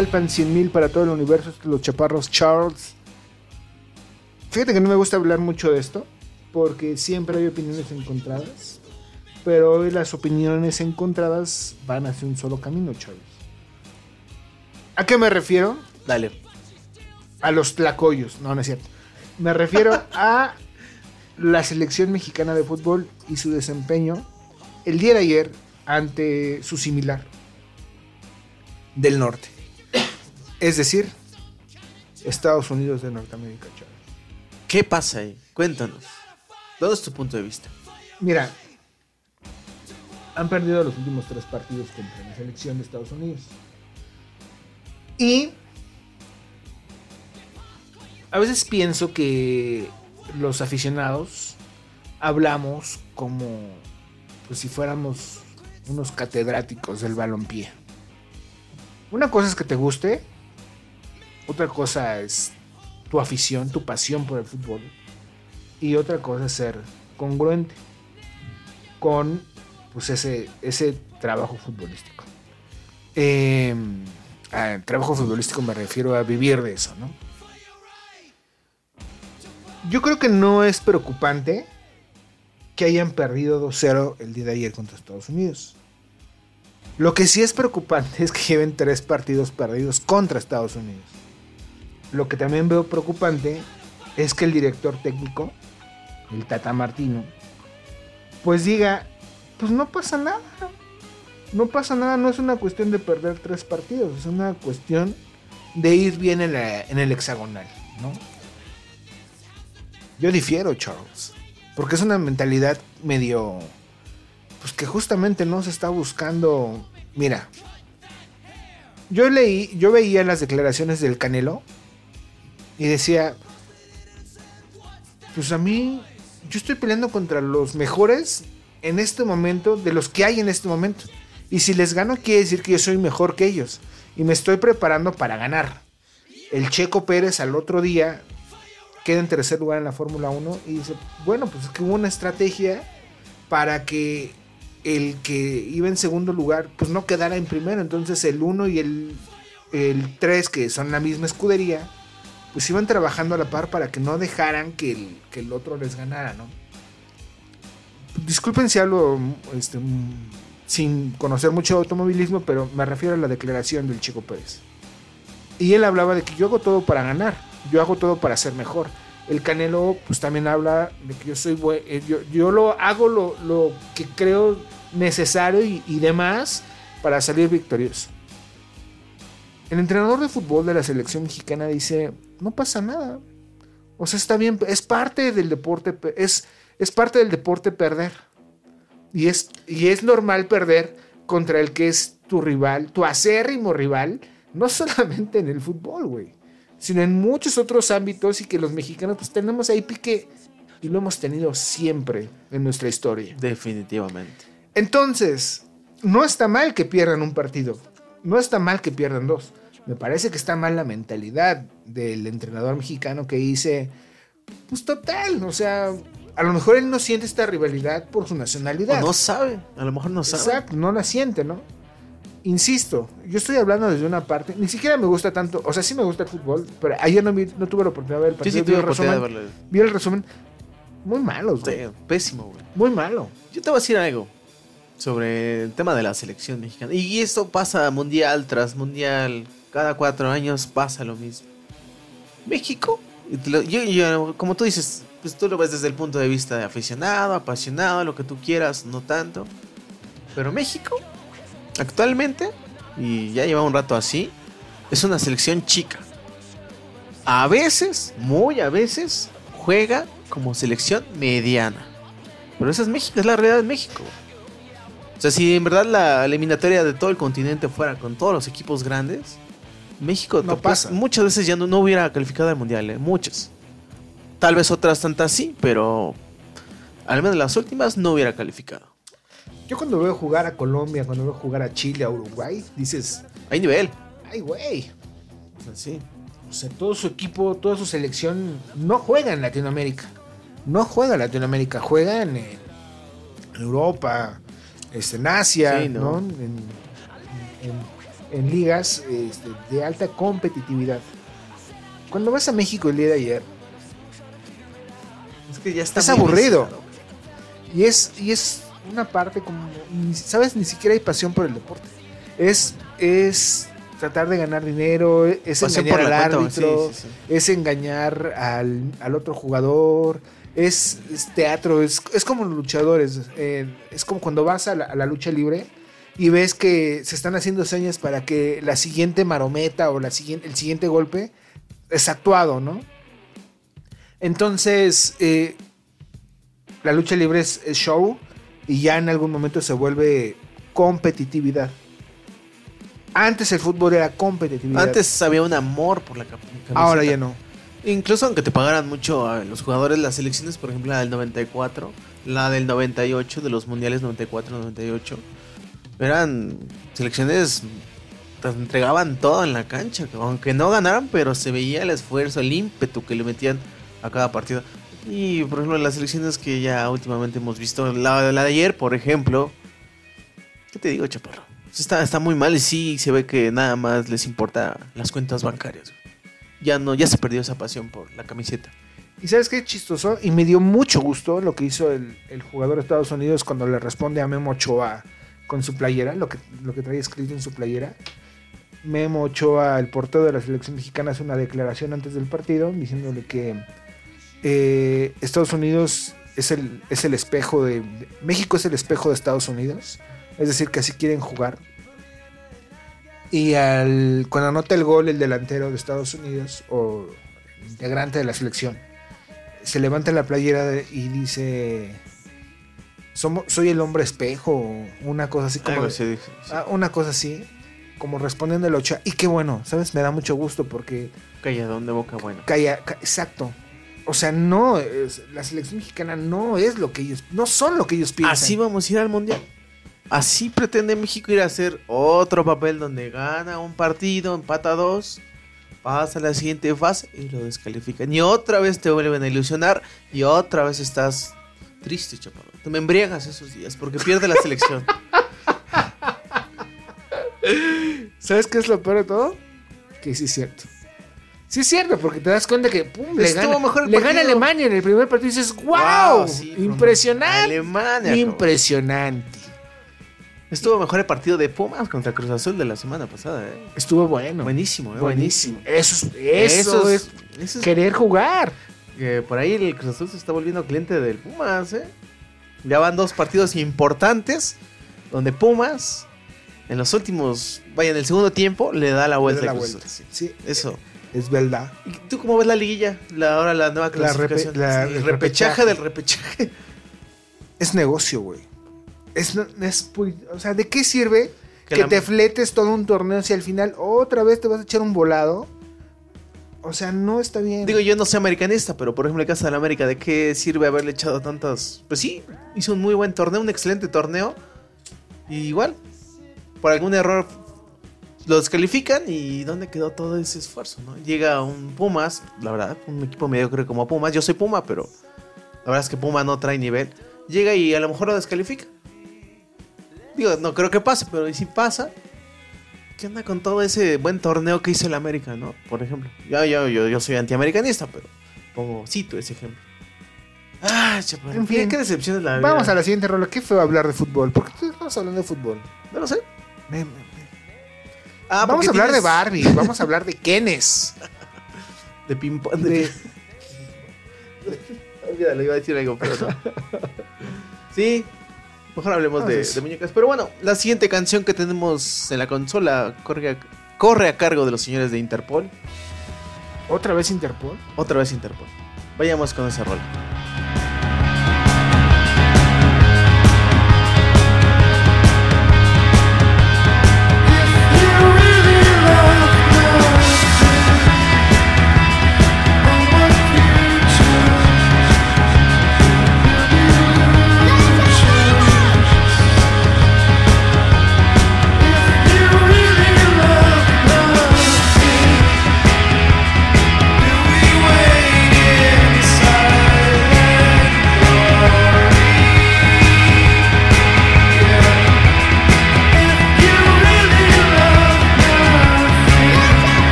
Tlalpan 100.000 para todo el universo, los chaparros Charles. Fíjate que no me gusta hablar mucho de esto, porque siempre hay opiniones encontradas. Pero hoy las opiniones encontradas van hacia un solo camino, Charles. ¿A qué me refiero? Dale. A los tlacoyos, no, no es cierto. Me refiero a la selección mexicana de fútbol y su desempeño el día de ayer ante su similar del norte. Es decir, Estados Unidos de Norteamérica, Charles. ¿Qué pasa ahí? Cuéntanos. ¿Dónde es tu punto de vista? Mira, han perdido los últimos tres partidos contra la selección de Estados Unidos. Y a veces pienso que los aficionados hablamos como pues si fuéramos unos catedráticos del balompié. Una cosa es que te guste, otra cosa es tu afición, tu pasión por el fútbol, y otra cosa es ser congruente con pues ese, ese trabajo futbolístico. Eh, trabajo futbolístico me refiero a vivir de eso, ¿no? Yo creo que no es preocupante que hayan perdido 2-0 el día de ayer contra Estados Unidos. Lo que sí es preocupante es que lleven tres partidos perdidos contra Estados Unidos. Lo que también veo preocupante es que el director técnico, el Tata Martino, pues diga, pues no pasa nada. No pasa nada, no es una cuestión de perder tres partidos, es una cuestión de ir bien en, el hexagonal, ¿no? Yo difiero, Charles, porque es una mentalidad medio, pues que justamente no se está buscando. Mira, yo leí, yo veía las declaraciones del Canelo y decía, pues a mí, yo estoy peleando contra los mejores en este momento, de los que hay en este momento. Y si les gano, quiere decir que yo soy mejor que ellos. Y me estoy preparando para ganar. El Checo Pérez al otro día queda en tercer lugar en la Fórmula 1 y dice, bueno, pues es que hubo una estrategia para que el que iba en segundo lugar, pues no quedara en primero. Entonces el 1 y el, el 3, que son la misma escudería, pues iban trabajando a la par para que no dejaran que el, que el otro les ganara, ¿no? Disculpen si hablo este, sin conocer mucho automovilismo, pero me refiero a la declaración del Chico Pérez. Y él hablaba de que yo hago todo para ganar, yo hago todo para ser mejor. El Canelo pues también habla de que yo soy buen, eh, yo, yo lo hago lo, lo que creo necesario y, y demás para salir victorioso. El entrenador de fútbol de la selección mexicana dice, no pasa nada. O sea, está bien, es parte del deporte, es, es parte del deporte perder. Y es, y es normal perder contra el que es tu rival, tu acérrimo rival, no solamente en el fútbol, güey, sino en muchos otros ámbitos y que los mexicanos pues tenemos ahí pique y lo hemos tenido siempre en nuestra historia. Definitivamente. Entonces, no está mal que pierdan un partido. No está mal que pierdan dos. Me parece que está mal la mentalidad del entrenador mexicano que dice, pues total, o sea, a lo mejor él no siente esta rivalidad por su O nacionalidad. no sabe. A lo mejor no sabe. Exacto, no la siente, ¿no? Insisto, yo estoy hablando desde una parte, ni siquiera me gusta tanto, o sea, sí me gusta el fútbol, pero ayer no, vi- no tuve la oportunidad de ver el Sí, partido. sí, vi tuve el oportunidad de resumen, verlo. vi el resumen, muy malos, güey, Sí, pésimo, güey. muy malo. Yo te voy a decir algo sobre el tema de la selección mexicana. Y esto pasa mundial tras mundial. Cada cuatro años pasa lo mismo. México, yo- como tú dices, pues tú lo ves desde el punto de vista de aficionado, apasionado, lo que tú quieras, no tanto. Pero México, actualmente, y ya lleva un rato así, es una selección chica. A veces, muy a veces, juega como selección mediana. Pero esa es México, es la realidad de México. O sea, si en verdad la eliminatoria de todo el continente fuera con todos los equipos grandes, México No pasa. muchas veces ya no, no hubiera calificado al mundial, ¿eh? muchas. Tal vez otras tantas sí, pero al menos las últimas no hubiera calificado. Yo cuando veo jugar a Colombia, cuando veo jugar a Chile, a Uruguay, dices, Hay nivel. ay, güey, O sea, sí. o sea, todo su equipo, toda su selección no juega en Latinoamérica. No juega en Latinoamérica, juegan en Europa, este, en Asia, Sí, ¿no? ¿no? En en, en ligas este, de alta competitividad. Cuando vas a México el día de ayer, Es que ya está es muy aburrido. Y es, y es una parte como, ¿sabes? Ni siquiera hay pasión por el deporte. Es, es tratar de ganar dinero, es Pasión engañar al cuenta, árbitro, sí, sí, sí. es engañar al, al otro jugador, es, es teatro, es, es como los luchadores, eh, es como cuando vas a la, a la lucha libre y ves que se están haciendo señas para que la siguiente marometa o la siguiente, el siguiente golpe es actuado, ¿no? Entonces, eh, la lucha libre es, es show y ya en algún momento se vuelve competitividad. Antes el fútbol era competitividad. Antes había un amor por la cam- camiseta. ahora ya no. Incluso aunque te pagaran mucho a los jugadores, las selecciones, por ejemplo, la del 94, la del 98, de los mundiales 94-98, eran selecciones te entregaban todo en la cancha, aunque no ganaran, pero se veía el esfuerzo, el ímpetu que le metían a cada partido. Y por ejemplo, las selecciones que ya últimamente hemos visto, la, la de ayer, por ejemplo, ¿qué te digo, chaparro? Está, está muy mal y sí se ve que nada más les importa las cuentas bancarias. Ya no, ya se perdió esa pasión por la camiseta. ¿Y sabes qué chistoso? Y me dio mucho gusto lo que hizo el, el jugador de Estados Unidos cuando le responde a Memo Ochoa con su playera, lo que, lo que trae escrito en su playera. Memo Ochoa, el portero de la selección mexicana, hace una declaración antes del partido diciéndole que eh, Estados Unidos es el, es el espejo de, México es el espejo de Estados Unidos. Es decir, que así quieren jugar. Y al, cuando anota el gol el delantero de Estados Unidos o integrante de la selección, se levanta la playera y dice, Soy el hombre espejo, o una cosa así como... Algo sí. ah, una cosa así, como respondiendo el Ochoa. Y qué bueno, ¿sabes? Me da mucho gusto porque Calladón de boca buena. calla, ca- exacto. O sea, no, es- la selección mexicana no es lo que ellos, no son lo que ellos piensan. Así vamos a ir al mundial. Así pretende México ir a hacer otro papel donde gana un partido, empata dos, pasa a la siguiente fase y lo descalifican. Y otra vez te vuelven a ilusionar y otra vez estás triste, chaparro. Te me embriagas esos días porque pierde la selección. ¿Sabes qué es lo peor de todo? Que sí es cierto. Sí es cierto, porque te das cuenta que pum, le, gana, mejor le gana. Alemania en el primer partido y dices, ¡wow! sí, impresionante. Alemania. Impresionante. Estuvo mejor el partido de Pumas contra Cruz Azul de la semana pasada. ¿eh? Estuvo bueno. Buenísimo, eh, Buenísimo. buenísimo. Eso es, eso es eso es- querer jugar. Que por ahí el Cruz Azul se está volviendo cliente del Pumas, ¿eh? Ya van dos partidos importantes donde Pumas en los últimos, vaya, en el segundo tiempo le da la vuelta. Da la vuelta. Sí, Eso. es verdad. ¿Y tú cómo ves la liguilla? La, ahora la nueva La repe- clasificación. la- el repechaje repechaje. del repechaje. Es negocio, güey. Es, es o sea, ¿de qué sirve Que te fletes todo un torneo si al final otra vez te vas a echar un volado? O sea, no está bien. Digo, yo no soy americanista, pero por ejemplo, el caso de la América, ¿de qué sirve haberle echado tantas? Pues sí, hizo un muy buen torneo, un excelente torneo. Y igual, por algún error lo descalifican y ¿dónde quedó todo ese esfuerzo? ¿no? Llega un Pumas, la verdad, un equipo mediocre como Pumas. Yo soy Puma, pero la verdad es que Puma no trae nivel. Llega y a lo mejor lo descalifica. Digo, no creo que pase, pero ¿y si pasa? ¿Qué onda con todo ese buen torneo que hizo el América, no? Por ejemplo. Ya, ya, yo, yo soy antiamericanista, pero pongo, cito ese ejemplo. Ah, chaparro. En ¿qué- fin. ¿Qué decepción es la vida? Vamos a la siguiente rola. ¿Qué fue hablar de fútbol? ¿Por qué estamos hablando de fútbol? No lo sé. Me- me- Ah, vamos a hablar de Barbie. Vamos a hablar de Kenes. De ping-pong. De... De- Olvídalo, iba a decir algo, pero no. Sí, mejor hablemos de, muñecas. Pero bueno, la siguiente canción que tenemos en la consola corre a, corre a cargo de los señores de Interpol. ¿Otra vez Interpol? Otra vez Interpol. Vayamos con esa rola.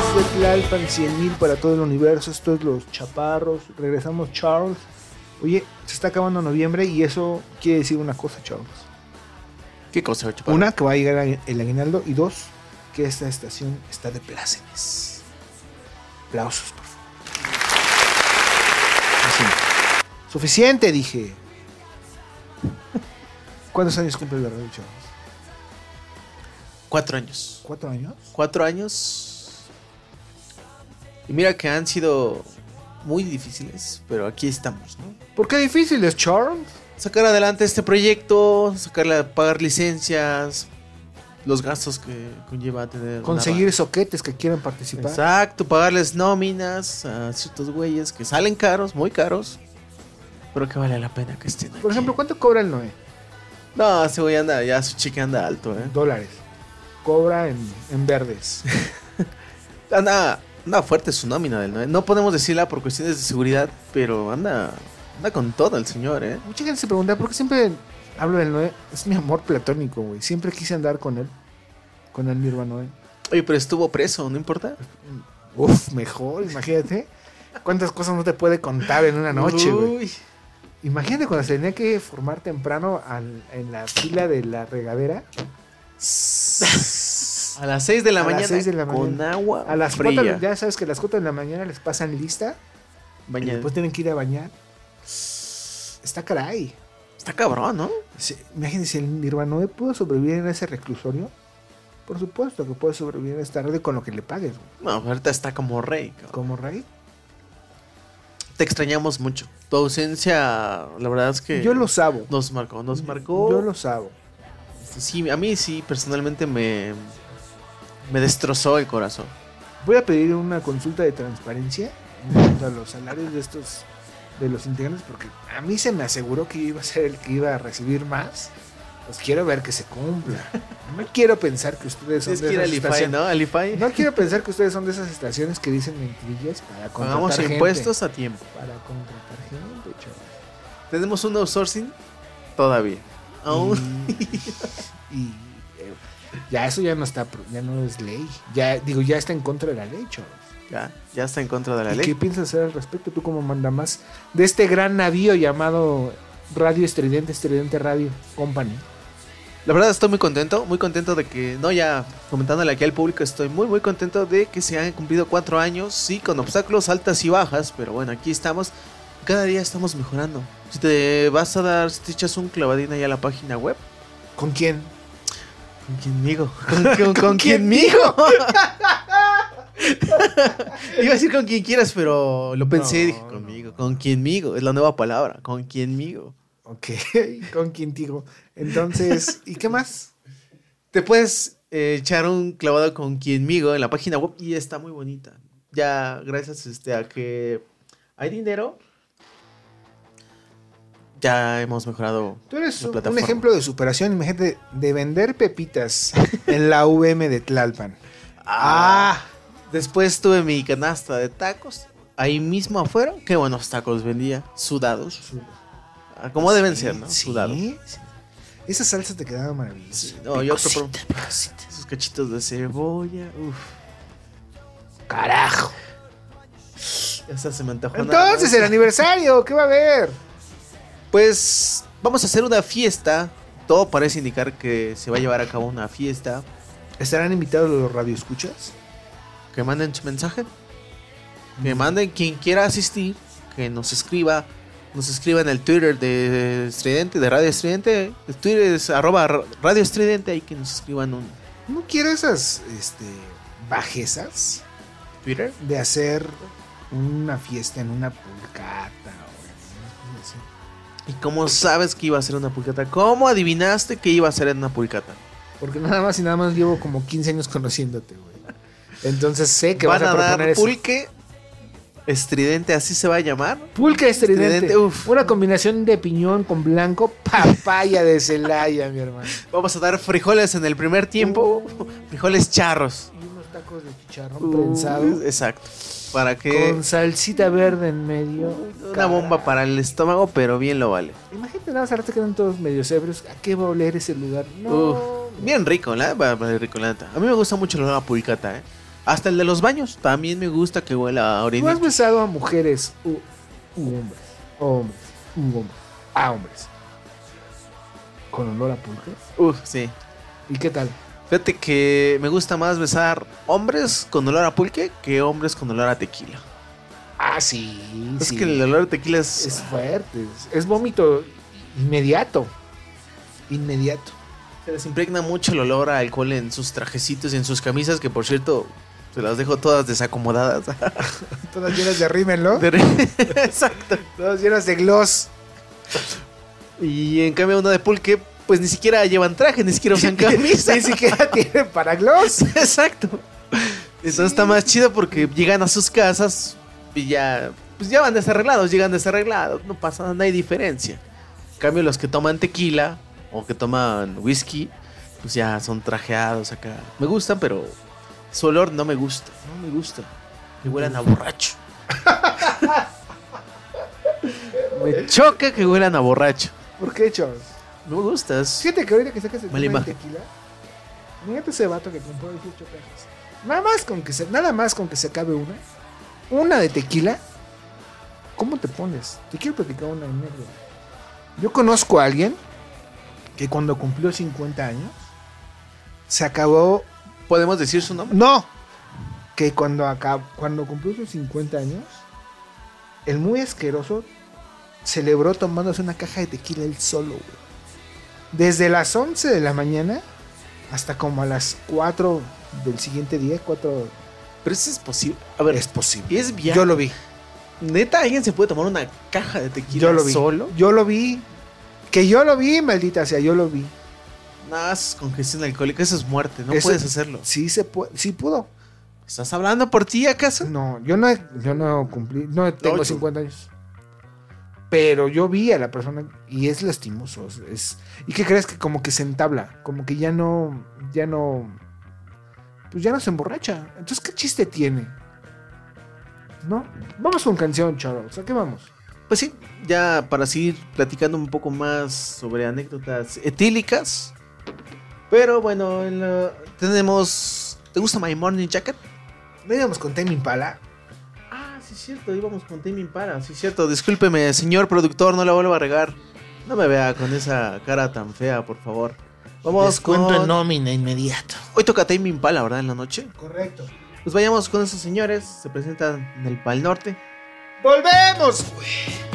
Desde Tlalpan 100.000 para todo el universo. Esto es Los Chaparros. Regresamos, Charles. Oye, se está acabando noviembre y eso quiere decir una cosa, Charles. ¿Qué cosa, chaparro? Una, que va a llegar el aguinaldo. Y dos, que esta estación está de plácemes. Aplausos, por favor. Así. Suficiente, dije. ¿Cuántos años cumple la radio, Charles? Cuatro años. ¿Cuatro años? Cuatro años. Y mira que han sido muy difíciles, pero aquí estamos, ¿no? ¿Por qué difícil es, Charles? Sacar adelante este proyecto, sacarle, pagar licencias, los gastos que conlleva tener. Conseguir soquetes que quieran participar. Exacto, pagarles nóminas a ciertos güeyes que salen caros, muy caros, pero que vale la pena que estén aquí. Por ejemplo, ¿cuánto cobra el Noé? No, ese güey anda, ya su chica anda alto, eh. Dólares. Cobra en, en verdes. Anda, anda fuerte su nómina del Noé. No podemos decirla por cuestiones de seguridad, pero anda, anda con todo el señor, eh. Mucha gente se pregunta por qué siempre hablo del Noé. Es mi amor platónico, güey. Siempre quise andar con él. Con el mi hermano Noé. Oye, pero estuvo preso, ¿no importa? Uf, mejor, imagínate. ¿Cuántas cosas no te puede contar en una noche, güey? Imagínate cuando se tenía que formar temprano al- en la fila de la regadera. A las 6 de la A las mañana, seis de la con agua A las fría. 4, ya sabes que a las 4 de la mañana les pasan lista. Y Baña- después tienen que ir a bañar. Está caray. Está cabrón, ¿no? Imagínense, el Nirvanoe pudo sobrevivir en ese reclusorio. Por supuesto que puede sobrevivir en esta red con lo que le pagues. No, ahorita está como rey. cabrón. Como rey. Te extrañamos mucho. Tu ausencia, la verdad es que Yo lo sabo. nos marcó, nos marcó. Yo lo sabo. Sí, a mí sí, personalmente me, me destrozó el corazón. Voy a pedir una consulta de transparencia en cuanto a los salarios de estos de los integrantes porque a mí se me aseguró que yo iba a ser el que iba a recibir más. Pues quiero ver que se cumpla. No quiero pensar que ustedes son Es de esas estaciones. ¿no? No quiero pensar que ustedes son de esas estaciones que dicen mentirillas para contratar Pagamos gente. impuestos a tiempo. Para contratar gente, chaval. Tenemos un outsourcing todavía. Aún. Y eh, ya eso ya no está, ya no es ley. Ya digo, ya está en contra de la ley, chaval. Ya, ya está en contra de la ¿Y ley. qué piensas hacer al respecto? ¿Tú cómo manda más de este gran navío llamado Radio Estridente, Estridente Radio Company? La verdad estoy muy contento, muy contento de que, no ya comentándole aquí al público, estoy muy muy contento de que se han cumplido cuatro años, sí, con obstáculos altas y bajas, pero bueno, aquí estamos, cada día estamos mejorando. Si te vas a dar, si te echas un clavadín ahí a la página web, ¿Con quién? ¿Con quién migo? ¿Con, con, con quién migo? Iba a decir con quien quieras, pero lo pensé y No, dije conmigo, con quién migo, es la nueva palabra, con quién migo. Ok, con quién digo. Entonces, ¿y qué más? Te puedes eh, echar un clavado con quien migo en la página web y está muy bonita. Ya gracias este, a que hay dinero, ya hemos mejorado. Tú eres la un, un ejemplo de superación, imagínate, de vender pepitas en la VM de Tlalpan. Ah, después tuve mi canasta de tacos. Ahí mismo afuera, qué buenos tacos vendía, sudados. Ah, Como deben ser, ¿no? Sí, Sudados. sí. Esas salsas te quedaban maravillosas. Sí, no, yo otro pro- Esos cachitos de cebolla, uff. Carajo. Ya se me antojó nada Entonces, el aniversario, ¿qué va a haber? Pues vamos a hacer una fiesta. Todo parece indicar que se va a llevar a cabo una fiesta. ¿Estarán invitados los radioescuchas? Que manden su mensaje. Que manden quien quiera asistir. Que nos escriba. Nos escriba en el Twitter de Estridente, de Radio Estridente. El Twitter es arroba ra- Radio Estridente. Ahí que nos escriban un. No quiero esas este, bajezas Peter. de hacer una fiesta en una pulcata. o en- así. ¿Y cómo sabes que iba a ser una pulcata? ¿Cómo adivinaste que iba a ser una pulcata? Porque nada más y nada más llevo como 15 años conociéndote, güey. Entonces sé que Van vas a, a dar proponer eso. pulque estridente, así se va a llamar. Pulque estridente. Estridente, uf. Una combinación de piñón con blanco, papaya de Celaya, mi hermano. Vamos a dar frijoles en el primer tiempo. Frijoles charros. Tacos de chicharrón Uh, prensado. Exacto. Para que Con salsita verde en medio. una bomba para el estómago, pero bien lo vale. Imagínate nada más ahora te quedan todos medios ebrios. ¿A qué va a oler ese lugar? No. Uf, bien rico, ¿la? Rico, la neta. A mí me gusta mucho el olor a ¿eh? Hasta el de los baños. También me gusta que huela a ¿Tú orina. has besado a mujeres u, u hombres? Hombres. U hombres. A hombres. ¿Con olor a pulque? Uf, sí. ¿Y qué tal? Fíjate que me gusta más besar hombres con olor a pulque que hombres con olor a tequila. Ah, sí. Es sí. que el olor a tequila es... Es fuerte. Es, vómito inmediato. Inmediato. Se les impregna mucho el olor a alcohol en sus trajecitos y en sus camisas, que por cierto, se las dejo todas desacomodadas. Todas llenas de rímel, ¿no? Exacto. Todas llenas de gloss. Y en cambio uno de pulque, pues ni siquiera llevan traje, ni siquiera usan camisa. Ni siquiera tienen para gloss. Exacto. Entonces está más chido porque llegan a sus casas y ya, pues ya van desarreglados, llegan desarreglados, no pasa nada, no hay diferencia. En cambio los que toman tequila o que toman whisky, pues ya son trajeados acá. Me gustan, pero su olor no me gusta, no me gusta. Que huelan a borracho. me choca que huelan a borracho. ¿Por qué, chavos? No gustas. Fíjate que ahorita que sacas el Mala tema de tequila, mírate ese vato que compró 18 pesos. Nada más con que se, nada más con que se acabe una, una de tequila, ¿cómo te pones? Te quiero platicar una anécdota. Yo conozco a alguien que cuando cumplió 50 años se acabó, ¿Podemos decir su nombre? no, que cuando acab- cuando cumplió sus 50 años, el muy asqueroso celebró tomándose una caja de tequila él solo, güey. Desde las 11 de la mañana hasta como a las 4 del siguiente día, 4 Pero eso es posible. A ver, es posible. es viable. Yo lo vi, Neta, alguien se puede tomar una caja de tequila yo lo vi. solo. Yo lo vi. Que yo lo vi, maldita sea, yo lo vi. Nada, es congestión alcohólica, eso es muerte, no Eso- puedes hacerlo. Sí se puede, sí pudo. ¿Estás hablando por ti acaso? No, yo no, he- yo no cumplí, no tengo yo- 50 años. Pero yo vi a la persona y es lastimoso. es- ¿Y qué crees que como que se entabla? Como que ya no, ya no, pues ya no se emborracha. Entonces, ¿qué chiste tiene? ¿No? Vamos con canción, Charles. ¿A qué vamos? Pues sí, ya para seguir platicando un poco más sobre anécdotas etílicas. Pero bueno, en la- tenemos... ¿Te gusta My Morning Jacket? ¿No íbamos con Tame Impala? Sí es cierto, íbamos con Tame Impala, sí es cierto. Discúlpeme, señor productor, no la vuelva a regar. No me vea con esa cara tan fea, por favor. Vamos con... nómina inmediato. Hoy toca Tame Impala, ¿verdad? En la noche. Correcto. Pues vayamos con esos señores, se presentan en el Pal Norte. ¡Volvemos, güey!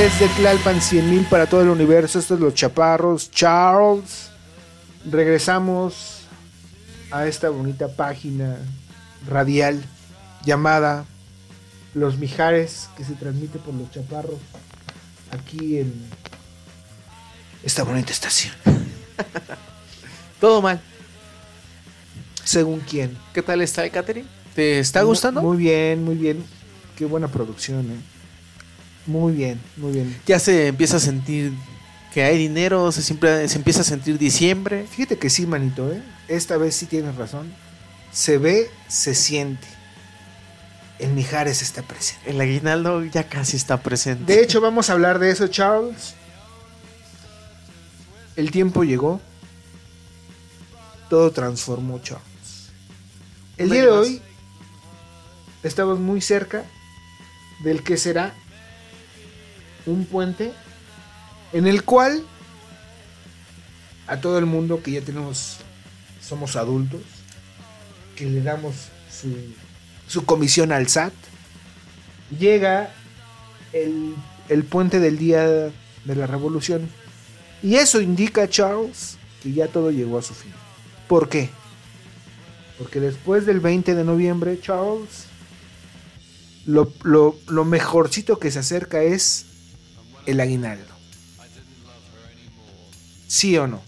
Desde Tlalpan 100.000 para todo el universo. Estos es Los Chaparros, Charles. Regresamos a esta bonita página radial llamada Los Mijares, que se transmite por Los Chaparros aquí en esta bonita estación. Todo mal. Según quién. ¿Qué tal está el catering? ¿Te está Muy- gustando? Muy bien, muy bien. Qué buena producción, eh. Muy bien, muy bien. Ya se empieza a sentir que hay dinero, se, siempre, se empieza a sentir diciembre. Fíjate que sí, manito, ¿eh? Esta vez sí tienes razón. Se ve, se siente. El Mijares está presente. El aguinaldo ya casi está presente. De hecho, vamos a hablar de eso, Charles. El tiempo llegó. Todo transformó, Charles. El día de hoy estamos muy cerca del que será un puente en el cual a todo el mundo que ya tenemos, somos adultos, que le damos su, su comisión al SAT, llega el, el puente del día de la revolución. Y eso indica, Charles, que ya todo llegó a su fin. ¿Por qué? Porque después del 20 de noviembre, Charles, lo, lo- lo mejorcito que se acerca es el aguinaldo. ¿Sí o no?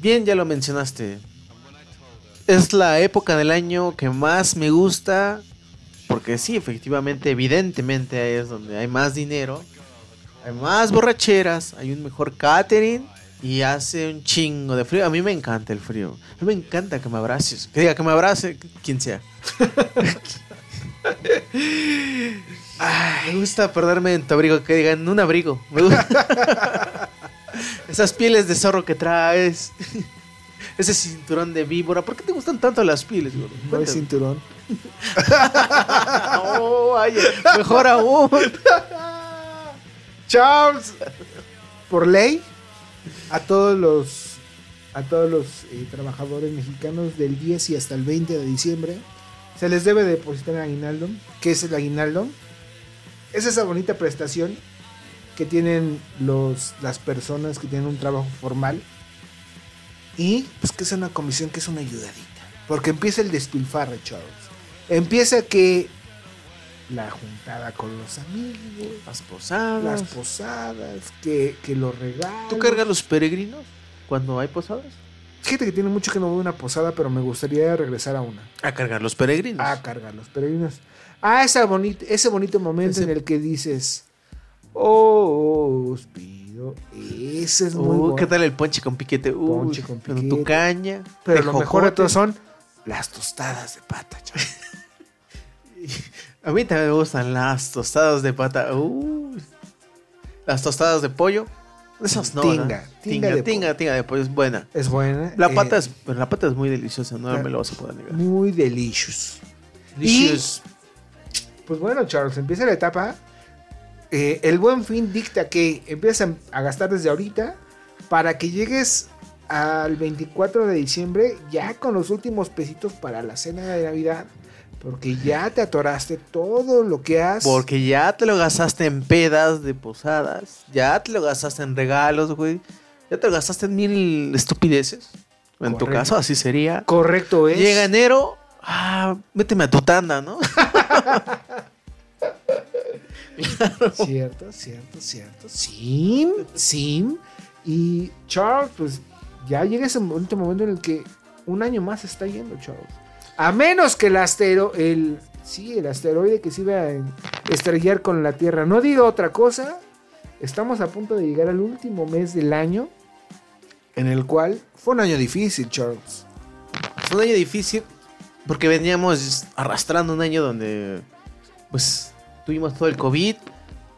Bien, ya lo mencionaste. Es la época del año que más me gusta. Porque sí, efectivamente, evidentemente es donde hay más dinero. Hay más borracheras. Hay un mejor catering. Y hace un chingo de frío. A mí me encanta el frío. A mí me encanta que me abraces. Que diga que me abrace quien sea. Ay, me gusta perderme en tu abrigo. Que digan un abrigo. Me gusta. Esas pieles de zorro que traes. Ese cinturón de víbora. ¿Por qué te gustan tanto las pieles, gordo? No hay cinturón. Oh, vaya, mejor aún. Charles, por ley, a todos los a todos los eh, trabajadores mexicanos del 10 y hasta el 20 de diciembre se les debe depositar el aguinaldo. ¿Qué es el aguinaldo? Es esa bonita prestación que tienen los, las personas que tienen un trabajo formal y pues que es una comisión que es una ayudadita. Porque empieza el despilfarre, Charles. Empieza que la juntada con los amigos, Las posadas. las posadas, que, que los regalos. ¿Tú cargas los peregrinos cuando hay posadas? Fíjate que tiene mucho que no voy a una posada, pero me gustaría regresar a una. A cargar los peregrinos. A cargar los peregrinos. Ah, esa bonita, ese bonito momento Ese- en el que dices, oh, os pido. Ese es muy Uh, bueno. ¿Qué tal el ponche con piquete? Uh, Ponche con piquete. tu caña. Pero lo mejor de todo son las tostadas de pata. A mí también me gustan las tostadas de pata. Uh, las tostadas de pollo. Esas no. Tinga, tinga tinga, de tinga, tinga de pollo es buena. Es buena. La eh, pata es, pero la pata es muy deliciosa, no me lo vas a poder negar. Muy delicious. Delicious. Pues bueno, Charles, empieza la etapa. Eh, el buen fin dicta que empiezas a, gastar desde ahorita para que llegues al 24 de diciembre ya con los últimos pesitos para la cena de Navidad. Porque ya te atoraste todo lo que has. Porque ya te lo gastaste en pedas de posadas. Ya te lo gastaste en regalos, güey. Ya te lo gastaste en mil estupideces. En tu caso, así sería. Correcto es. Llega enero. Ah, méteme a tu tanda, ¿no? Cierto, cierto, cierto. Sim, sim. Y Charles, pues ya llega ese bonito momento en el que un año más está yendo, Charles. A menos que el astero, el, sí, el asteroide que se iba a estrellar con la Tierra no diga otra cosa, estamos a punto de llegar al último mes del año, en el cual fue un año difícil, Charles. Fue un año difícil porque veníamos arrastrando un año donde pues tuvimos todo el COVID.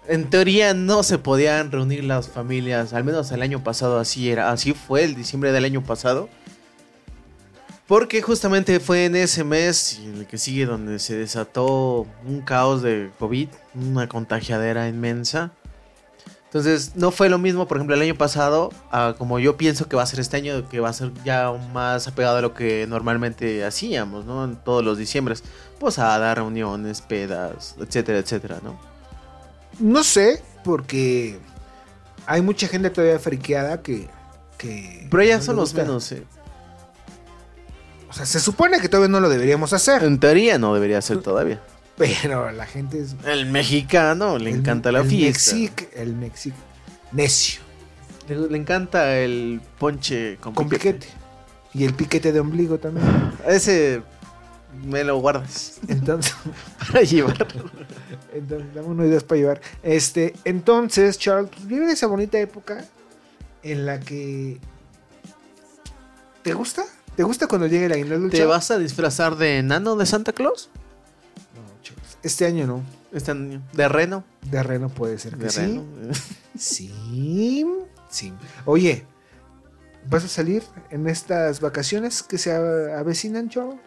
En teoría no se podían reunir las familias, al menos el año pasado así era, así fue el diciembre del año pasado. Porque justamente fue en ese mes y el que sigue donde se desató un caos de COVID, una contagiadera inmensa. Entonces, no fue lo mismo, por ejemplo, el año pasado, a como yo pienso que va a ser este año, que va a ser ya más apegado a lo que normalmente hacíamos, ¿no? En todos los diciembres. Posadas, reuniones, pedas, etcétera, etcétera, ¿no? No sé, porque hay mucha gente todavía friqueada que. que Pero ya no son los menos, eh. O sea, se supone que todavía no lo deberíamos hacer. En teoría no debería ser todavía. Pero la gente es. El mexicano le el- encanta la el fiesta. Mexic- el Mexic. Necio. Le, le encanta el ponche con, Con piquete. piquete. Y el piquete de ombligo también. Ese me lo guardas Entonces. para llevar. Entonces, dame unos ideas para llevar. Este, entonces, Charles, pues, vive esa bonita época en la que. ¿Te gusta? ¿Te gusta cuando llegue la aguinaldo? ¿Te Charles? vas a disfrazar de enano de Santa Claus? No, Charles. Este año no. Este año. ¿De reno? De reno puede ser que De sí. reno. Sí. Sí. Oye, ¿vas a salir en estas vacaciones que se avecinan, Charles?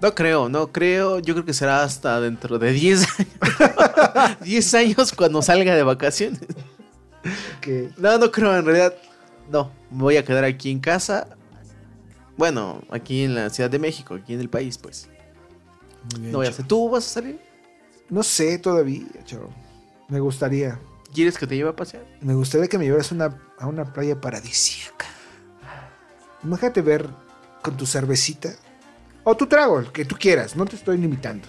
No creo, no creo. Yo creo que será hasta dentro de 10 años. 10 años cuando salga de vacaciones. No, no creo, en realidad. No, me voy a quedar aquí en casa. Bueno, aquí en la Ciudad de México, aquí en el país, pues. No voy a hacer. ¿Tú vas a salir? No sé todavía, Charles. Me gustaría. ¿Quieres que te lleve a pasear? Me gustaría que me llevaras una- a una playa paradisíaca. Imagínate ver con tu cervecita. O tu trago, el que tú quieras. No te estoy limitando.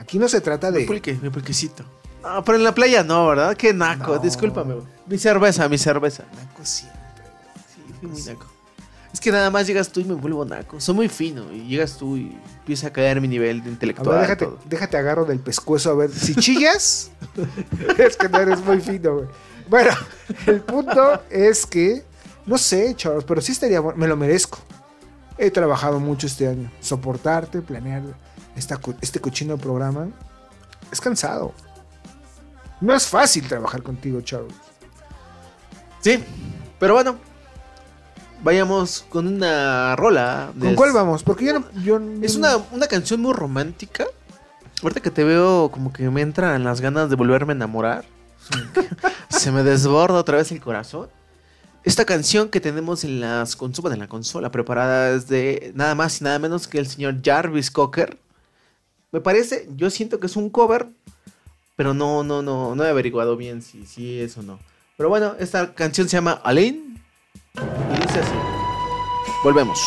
Aquí no se trata Mi de. pulque, mi pulquecito. Ah, pero en la playa no, ¿verdad? Qué naco, No. discúlpame. güey. Mi cerveza, mi cerveza. Naco siempre. Sí, fui muy naco. Es que nada más llegas tú y me vuelvo naco. Soy muy fino y llegas tú y empieza a caer mi nivel de A intelectual. ver, déjate, todo. déjate agarro del pescuezo a ver. Si chillas, es que no eres muy fino, güey. Bueno, el punto es que. No sé, Charles, pero sí estaría bueno. Me lo merezco. He trabajado mucho este año. Soportarte, planear esta este cochino programa. Es cansado. No es fácil trabajar contigo, Charles. Sí, pero bueno. Vayamos con una rola. de- ¿Con cuál vamos? Porque yo no. yo Es una, una canción muy romántica. Ahorita que te veo, como que me entran las ganas de volverme a enamorar. Se me desborda otra vez el corazón. Esta canción que tenemos en las consolas, en la consola de nada más y nada menos que el señor Jarvis Cocker. Me parece, yo siento que es un cover, pero no, no, no, no he averiguado bien si, si es o no. Pero bueno, esta canción se llama Aline y dice así. Volvemos.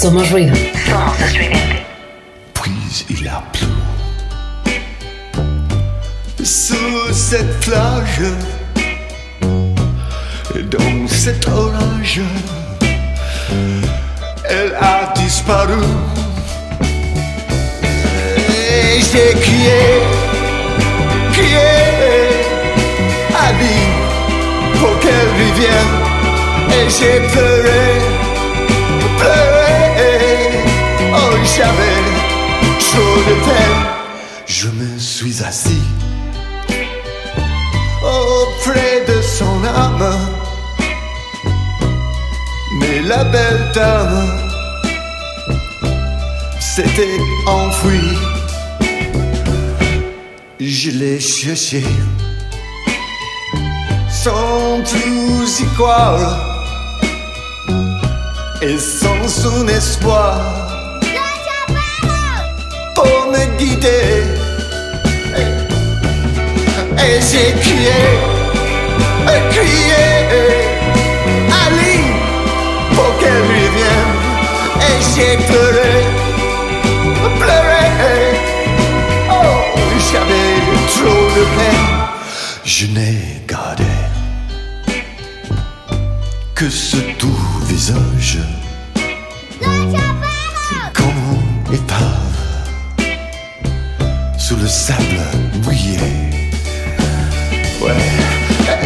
Somos ruido. Puis il a plu sous cette plage, dans cet orage, elle a disparu. Et j'ai crié, crié, Ali, pour qu'elle revienne. Et j'ai pleuré, Je me suis assis auprès de son âme. Mais la belle dame s'était enfuie. Je l'ai cherché sans plus y croire et sans son espoir pour me guider. Et j'ai crié, crié, Ali, pour qu'elle revienne. Et j'ai pleuré, pleuré. Oh, j'avais trop de peine. Je n'ai gardé que ce doux visage comme une épave sous le sable mouillé. Ouais.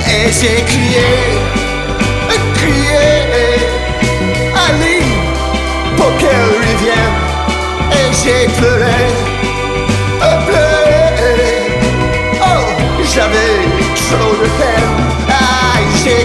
Et j'ai crié, crié, Ali, pour qu'elle revienne. Et j'ai pleuré, pleuré. Oh, j'avais trop de peine. Ah, j'ai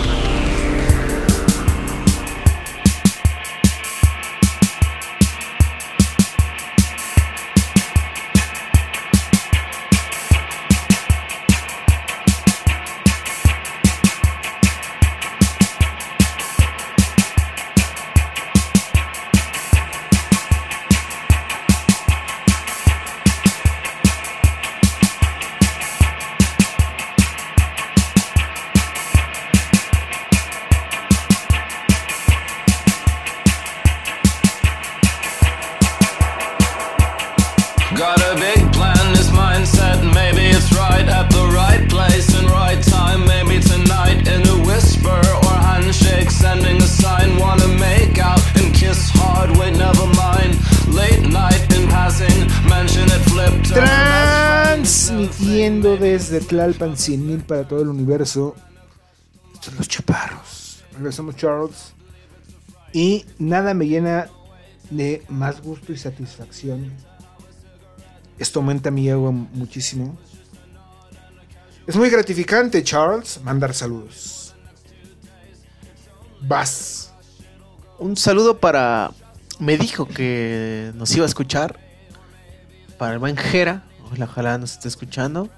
Tlalpan 100.000 para todo el universo. Estos son los chaparros. Regresamos Charles. Y nada me llena de más gusto y satisfacción. Esto aumenta mi ego muchísimo. Es muy gratificante, Charles, mandar saludos. Vas. Un saludo para. Me dijo que nos iba a escuchar. Para el buen Jera. Ojalá, nos esté escuchando.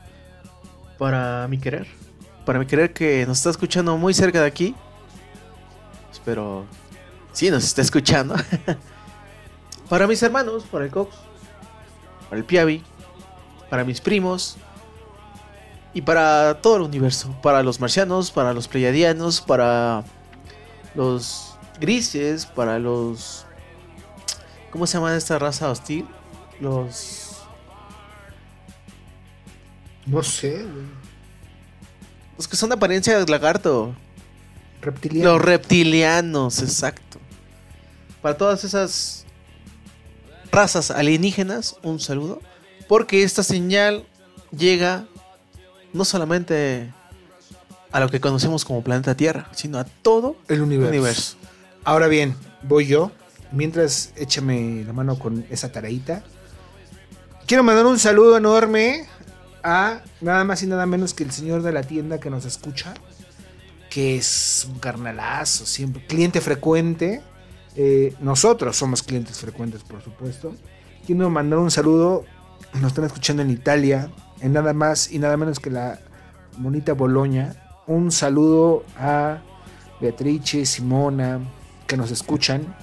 Para mi querer. Para mi querer que nos está escuchando muy cerca de aquí. Espero. Sí, nos está escuchando. para mis hermanos, para el Cox. Para el Piavi. Para mis primos. Y para todo el universo. Para los marcianos, para los pleiadianos, para los grises, para los... ¿Cómo se llama esta raza hostil? Los... No sé, güey. Los que son de apariencia de lagarto. Reptiliano. Los reptilianos, exacto. Para todas esas razas alienígenas, un saludo. Porque esta señal llega no solamente a lo que conocemos como planeta Tierra, sino a todo el universo. universo. Ahora bien, voy yo. Mientras échame la mano con esa tareita. Quiero mandar un saludo enorme a nada más y nada menos que el señor de la tienda que nos escucha. Que es un carnalazo, siempre. Cliente frecuente. Eh, nosotros somos clientes frecuentes, por supuesto. Quiero mandar un saludo. Nos están escuchando en Italia. En nada más y nada menos que la bonita Boloña. Un saludo a Beatrice, Simona, que nos escuchan.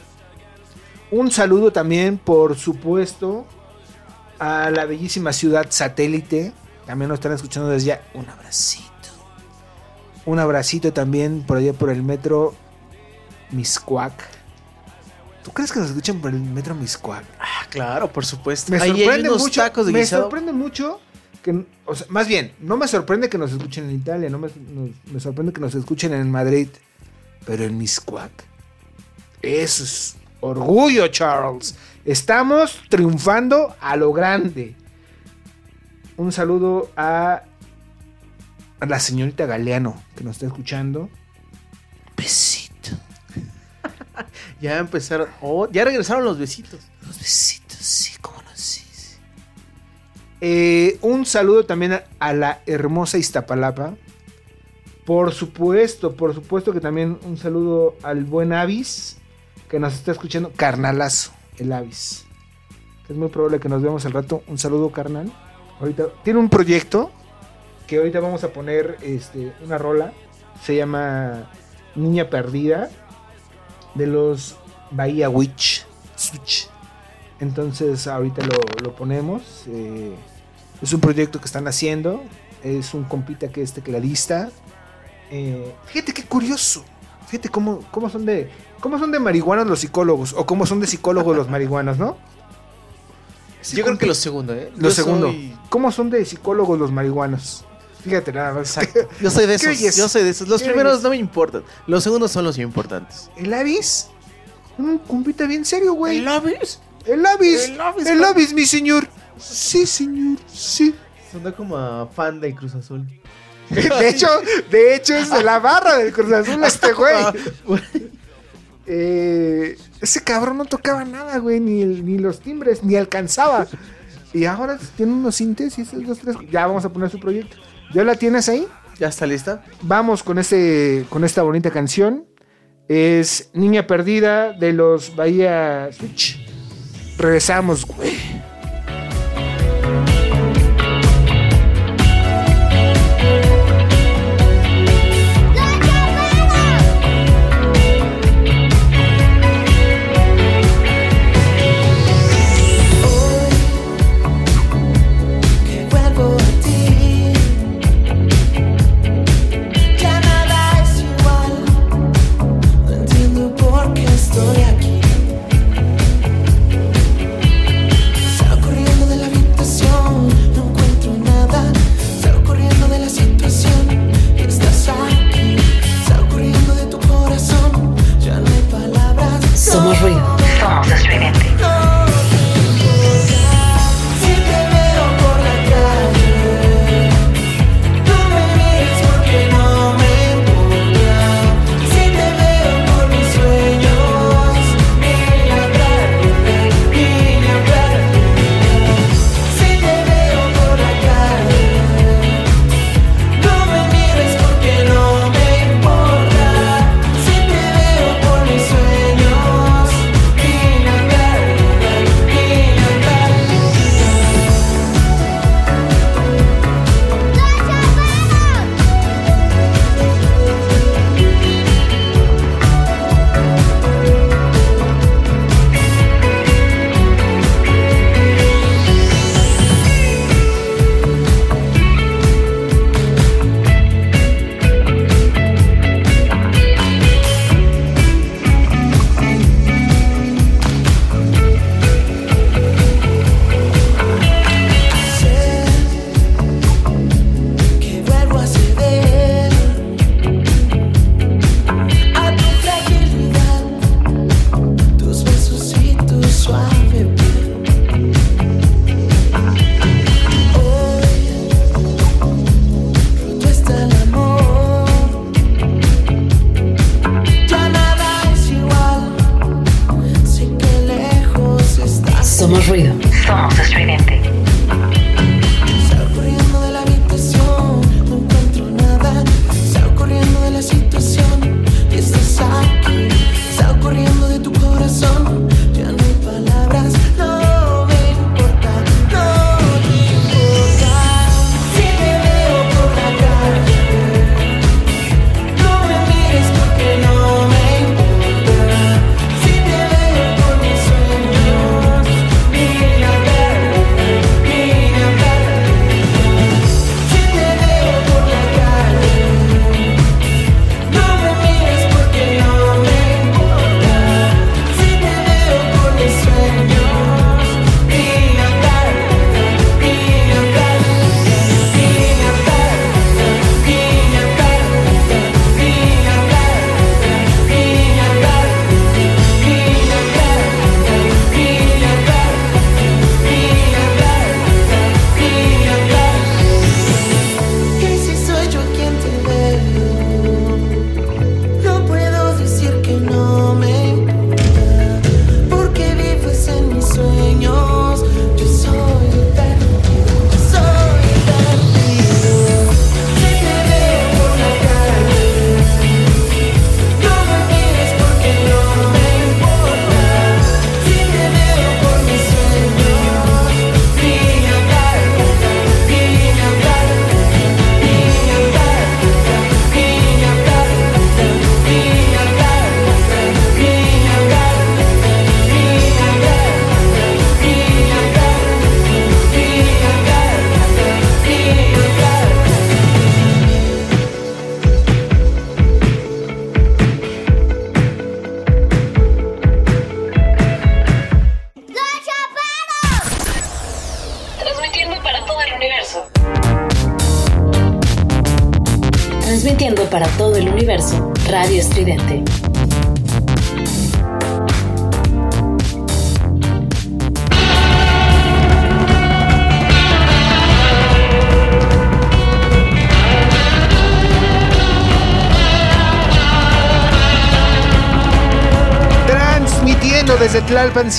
Un saludo también, por supuesto, a la bellísima ciudad satélite. También nos están escuchando desde allá. Un abracito. Un abracito también por allá por el metro Miscuac. ¿Tú crees que nos escuchan por el metro Miscuac? Ah, claro, por supuesto. Me Ahí hay sorprende unos mucho. tacos de me guisado. sorprende mucho que, o sea, más bien, no me sorprende que nos escuchen en Italia, no me, me sorprende que nos escuchen en Madrid, pero en Miscuac. Eso es orgullo, Charles. Estamos triunfando a lo grande. Un saludo a, la señorita Galeano que nos está escuchando. Besito. Ya empezaron. oh, ya regresaron los besitos. Los besitos, sí, cómo no, sí. sí. Eh, un saludo también a, a la hermosa Iztapalapa. Por supuesto, por supuesto que también un saludo al buen Avis, que nos está escuchando. Carnalazo, el Avis. Es muy probable que nos veamos al rato. Un saludo, carnal. Ahorita tiene un proyecto que ahorita vamos a poner este, una rola Se llama Niña Perdida de los Bahía Witch. Switch. Entonces ahorita lo, lo ponemos. eh, es un proyecto que están haciendo. Es un compita que es tecladista. Eh, fíjate qué curioso. Fíjate cómo, cómo son de. ¿Cómo son de marihuanos los psicólogos? O cómo son de psicólogos los marihuanos, ¿no? Yo creo que lo segundo, ¿eh? Lo Yo segundo. soy- ¿Cómo son de psicólogos los marihuanos? Fíjate nada más. Exacto. Yo soy de esos. Yo soy de esos. Los primeros no me importan. Los segundos son los importantes. El Avis. Un compita bien serio, güey. ¿El Avis? El Avis. El Avis, El. Avis, mi señor. Sí, señor. Sí. Sonó como a fan del Cruz Azul. De hecho, de hecho es de la barra del Cruz Azul este güey. Eh, ese cabrón no tocaba nada, güey, ni, el- ni los timbres, ni alcanzaba. Y ahora tiene unos sintes y esos dos, tres. Ya vamos a poner su proyecto. ¿Ya la tienes ahí? ¿Ya está lista? Vamos con, este, con esta bonita canción. Es Niña Perdida de los Bahía Switch. Regresamos, güey.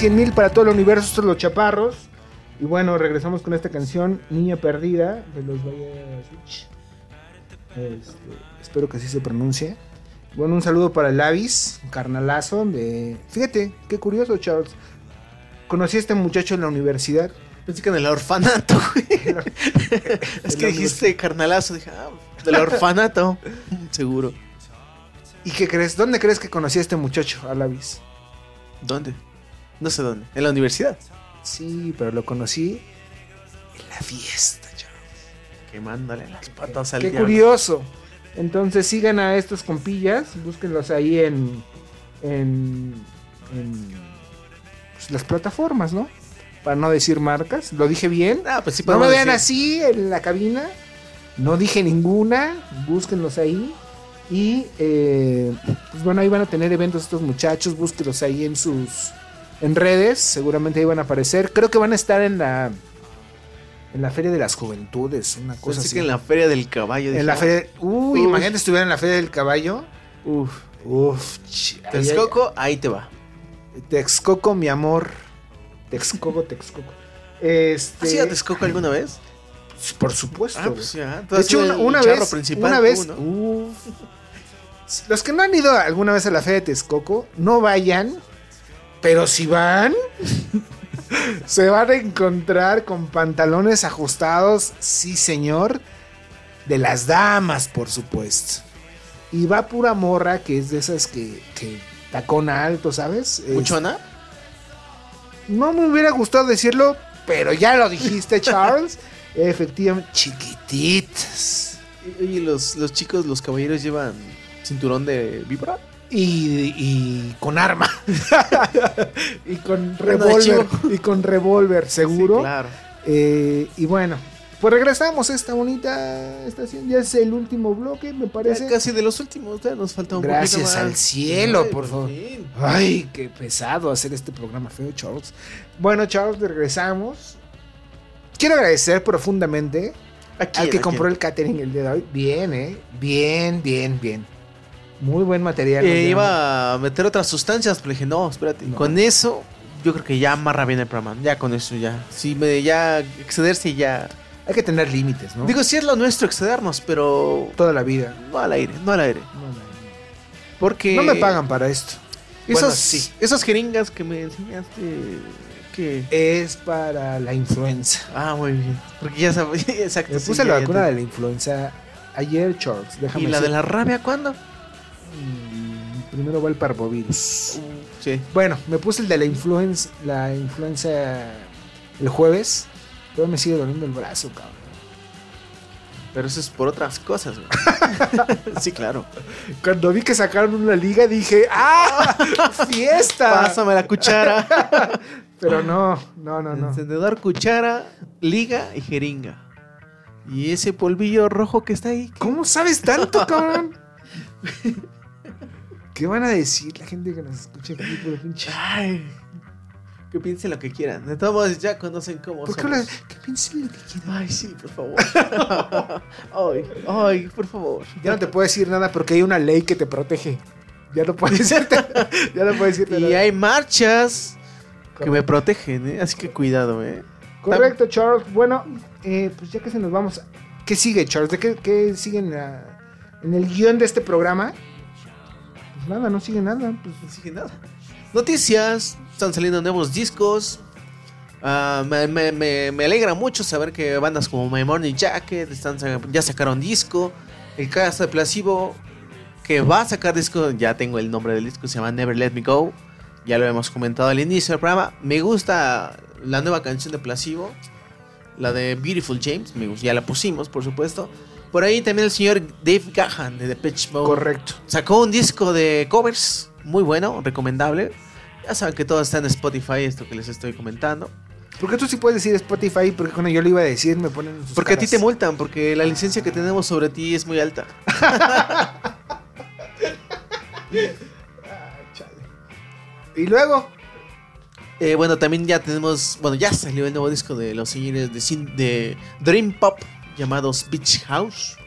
100 mil para todo el universo, estos los chaparros. Y bueno, regresamos con esta canción, Niña Perdida, de los Valles. Este, espero que así se pronuncie. Bueno, un saludo para el Avis, carnalazo. De... Fíjate, qué curioso, Charles. Conocí a este muchacho en la universidad. Pensé que en el orfanato, es que dijiste carnalazo. Dije, ah, del orfanato. Seguro. ¿Y qué crees? ¿Dónde crees que conocí a este muchacho, al Avis? ¿Dónde? No sé dónde. En la universidad. Sí, pero lo conocí en la fiesta, Charles. Quemándole las patas al Qué diablo. curioso. Entonces sigan a estos compillas, búsquenlos ahí en, en, en, pues, las plataformas, ¿no? Para no decir marcas. ¿Lo dije bien? Ah, pues sí no me vean así en la cabina. No dije ninguna. Búsquenlos ahí. Y eh, pues bueno, ahí van a tener eventos estos muchachos. Búsquenlos ahí en sus en redes. Seguramente ahí van a aparecer. Creo que van a estar en la en la Feria de las Juventudes. Una cosa Pensé así. que en la feria del caballo. En dije, la ah, feria. Uy, Uf. imagínate estuviera en la feria del caballo. Uf. Uf, Texcoco, ahí te va. Texcoco, mi amor. Texcoco, Texcoco. Este. ¿Has ido a Texcoco alguna vez? Por supuesto. Ah, pues ya. De hecho, una, vez. una tú, vez. ¿no? uf. Los que no han ido alguna vez a la feria de Texcoco, no vayan. Pero si van, se van a encontrar con pantalones ajustados, sí señor, de las damas, por supuesto. Y va pura morra, que es de esas que, que tacona alto, ¿sabes? Es- ¿Muchona? no me hubiera gustado decirlo, pero ya lo dijiste, Charles. Efectivamente, chiquititas. Y- Oye, los, los chicos, los caballeros llevan cinturón de víbora. Y, y con arma. y con revólver. Y con revólver, seguro. Sí, claro. Eh, y bueno, pues regresamos a esta bonita estación. Ya es el último bloque, me Ya parece. casi de los últimos, ya nos falta un Gracias poquito más. al cielo, Ay, por favor. Ay, qué pesado hacer este programa feo, Charles. Bueno, Charles, regresamos. Quiero agradecer profundamente ¿A al quién, que compró quién? el catering el día de hoy. Bien, ¿eh? Bien, bien, bien. Muy buen material. Eh, iba a meter otras sustancias, pero dije, no, espérate. No. Con eso, yo creo que ya amarra bien el programa. Ya con eso, ya. Si me ya excederse, ya. Hay que tener límites, ¿no? Digo, sí es lo nuestro excedernos, pero. toda la vida. No al aire, no al aire. No, no, Porque. no. Me pagan para esto. Bueno, sí. esas jeringas que me enseñaste. que Es para la influenza. Ah, muy bien. Porque ya sabes. Exacto. Me puse la vacuna te- de la influenza ayer, Charles. Déjame ¿Y la de la rabia cuándo? Mm, Primero va el parvovirus. Sí. Bueno, me puse el de la influenza, la influenza el jueves. Pero me sigue doliendo el brazo, cabrón. Pero eso es por otras cosas, güey. sí, claro. Cuando vi que sacaron una liga dije, ¡ah! ¡Fiesta! Pásame la cuchara. Pero no, no, no, no. Encendedor, cuchara, liga y jeringa. Y ese polvillo rojo que está ahí. ¿Cómo sabes tanto, cabrón? ¿Qué van a decir la gente que nos escucha aquí por pinche? Ay, que piensen lo que quieran. De todos modos, ya conocen cómo ¿Por qué somos. Que piensen lo que quieran. Ay, sí, por favor. ay, ay, por favor. Ya no te puedo decir nada porque hay una ley que te protege. Ya no puedo decirte. ya no puedo decirte Y nada. hay marchas que me protegen, ¿eh? Así que cuidado, ¿eh? Correcto, Charles. Bueno, eh, pues ya que se nos vamos. ¿Qué sigue, Charles? ¿De qué, qué sigue en, la- en el guion de este programa? Nada, no sigue nada. Pues, nada. Noticias, están saliendo nuevos discos. Ah, me, alegra mucho saber que bandas como My Morning Jacket están, ya sacaron disco. El caso de Placebo, que va a sacar disco, ya tengo el nombre del disco, se llama Never Let Me Go. Ya lo hemos comentado al inicio del programa. Me gusta la nueva canción de Placebo, la de Beautiful James, me gusta, ya la pusimos, por supuesto. Por ahí también el señor Dave Gahan de Depeche Mode correcto. sacó un disco de covers muy bueno, recomendable. Ya saben que todo está en Spotify, esto que les estoy comentando. Porque tú sí puedes decir Spotify, porque cuando yo le iba a decir me ponen. sus Porque a ti te multan, porque la licencia que tenemos sobre ti es muy alta. Y luego, Eh, bueno, también ya tenemos. Bueno, ya salió el nuevo disco de los señores de Dream Pop llamados Beach House.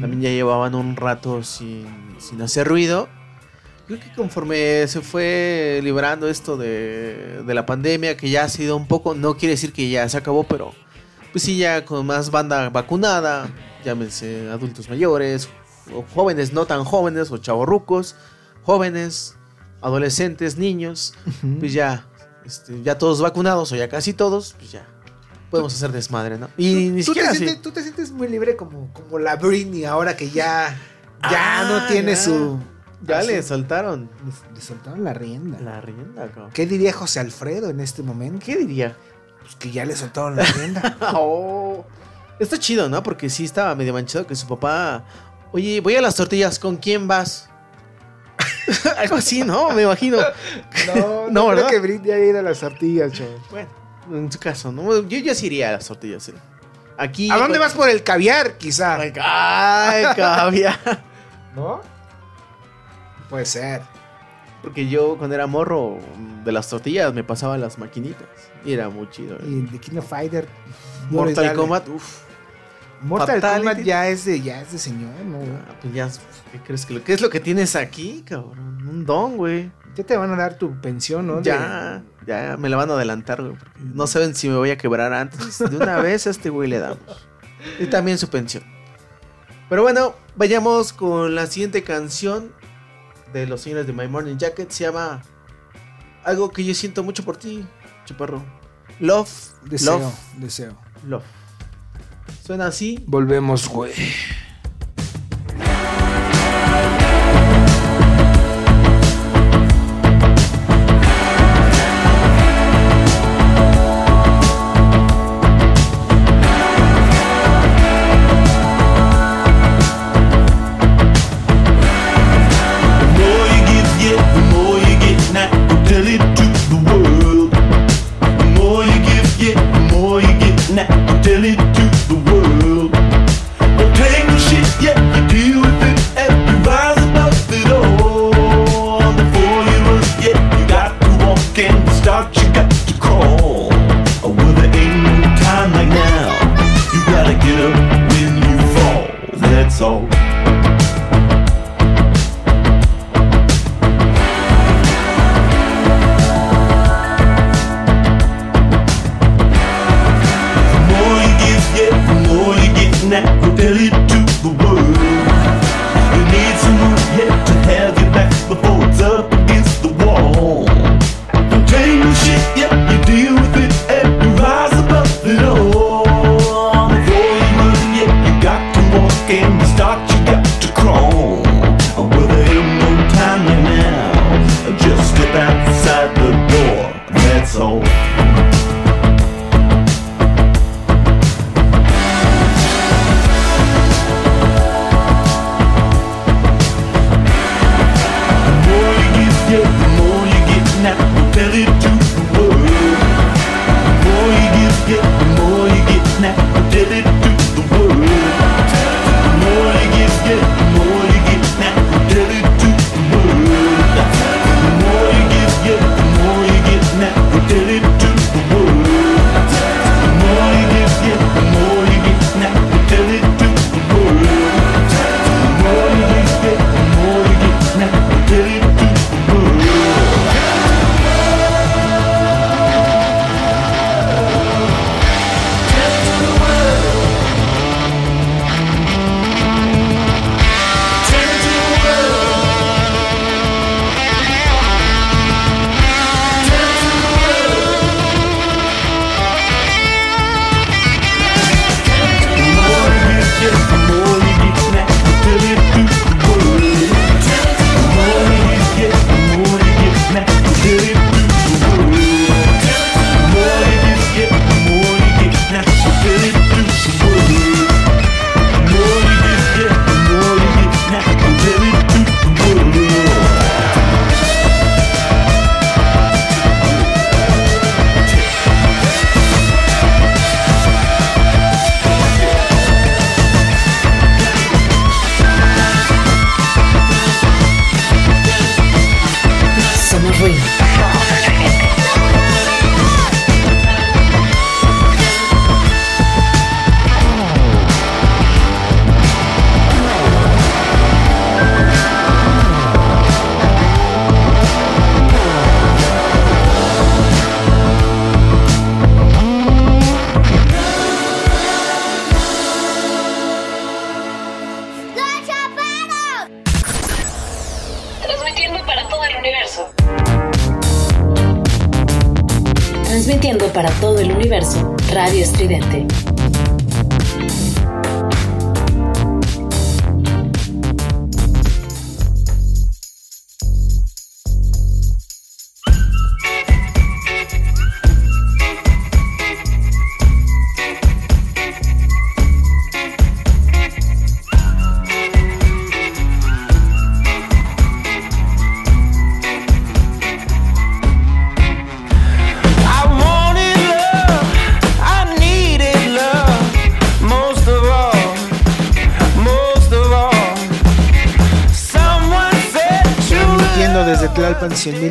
También ya llevaban un rato sin, sin hacer ruido. Creo que conforme se fue librando esto de, de la pandemia, que ya ha sido un poco, no quiere decir que ya se acabó, pero pues sí, ya con más banda vacunada, llámense adultos mayores, o jóvenes no tan jóvenes, o chavorrucos, jóvenes, adolescentes, niños, pues ya, este, ya todos vacunados, o ya casi todos, pues ya podemos hacer desmadre, ¿no? Y ni tú te, siquiera así. sientes, tú te sientes muy libre como, como la Britney ahora que ya, ya Ah, no tiene ya. su... Ya así- le soltaron le- le soltaron la rienda. la rienda, cabrón. ¿Qué diría José Alfredo en este momento? ¿Qué diría? Pues que ya le soltaron la rienda. Oh. Está chido, ¿no? Porque sí estaba medio manchado que su papá. Oye, voy a las tortillas, ¿con quién vas? Algo así, ¿no? Me imagino. No, No, no, ¿verdad? creo que Britney haya ido a las tortillas, chaval. Bueno, en su caso, ¿no? Yo ya sí iría a las tortillas. ¿eh? Aquí. ¿A dónde vas por el caviar, quizá? Ay, caviar. ¿No? Puede ser. Porque yo cuando era morro de las tortillas me pasaba las maquinitas. Y era muy chido. ¿eh? Y el de King of Fighter. Mortal Kombat, uff. Mortal Fatality. Kombat ya es de, ya es de señor, ¿no? pues ya, ¿qué crees que lo, qué es lo que tienes aquí, cabrón? Un don, güey. Ya te van a dar tu pensión, ¿no? De- Ya, me la van a adelantar, güey. no saben si me voy a quebrar antes. De una vez a este güey le damos. Y también su pensión. Pero bueno, vayamos con la siguiente canción de los señores de My Morning Jacket. Se llama algo que yo siento mucho por ti, chaparro. Love, Deseo, love, deseo. love. Suena así. Volvemos, güey.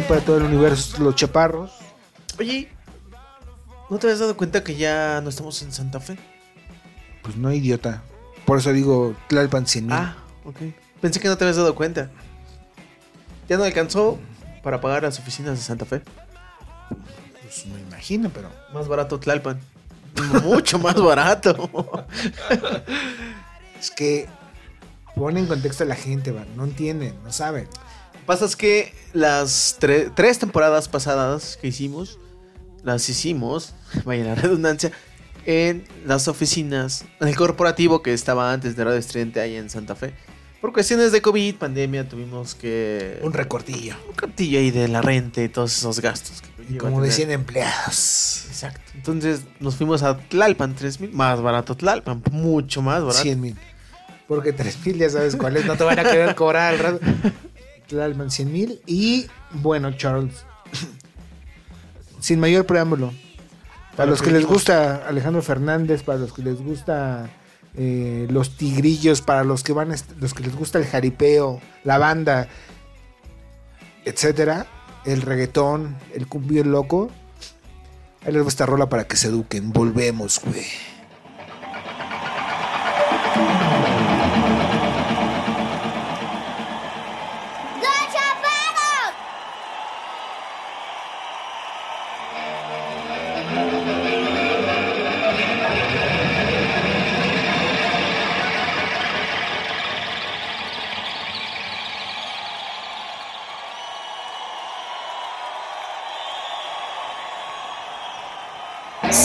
Para todo el universo, los chaparros. Oye, ¿no te habías dado cuenta que ya no estamos en Santa Fe? Pues no, idiota. Por eso digo Tlalpan 100.000. Ah, ok. Pensé que no te habías dado cuenta. Ya no alcanzó para pagar las oficinas de Santa Fe. Pues me imagino, pero. Más barato Tlalpan. Mucho más barato. Es que pone en contexto a la gente, va. No entienden, no saben. Pasa es que las tre- tres temporadas pasadas que hicimos, las hicimos, vaya la redundancia, en las oficinas, en el corporativo que estaba antes de Radio Estridente ahí en Santa Fe. Por cuestiones de COVID, pandemia, tuvimos que... Un recortillo. Un recortillo ahí de la renta y todos esos gastos. Que como de tener. 100 empleados. Exacto. Entonces nos fuimos a Tlalpan, 3000, más barato Tlalpan, mucho más barato. 100 mil. Porque 3 mil ya sabes cuál es. No te van a querer cobrar al rato. Tlalpan 100 mil. Y bueno, Charles. Sin mayor preámbulo. Para los que les gusta Alejandro Fernández, para los que les gusta eh, los tigrillos, para los que van, los que les gusta el jaripeo, la banda, etcétera, el reggaetón, el cumbio loco. Ahí les va esta rola para que se eduquen. Volvemos, güey.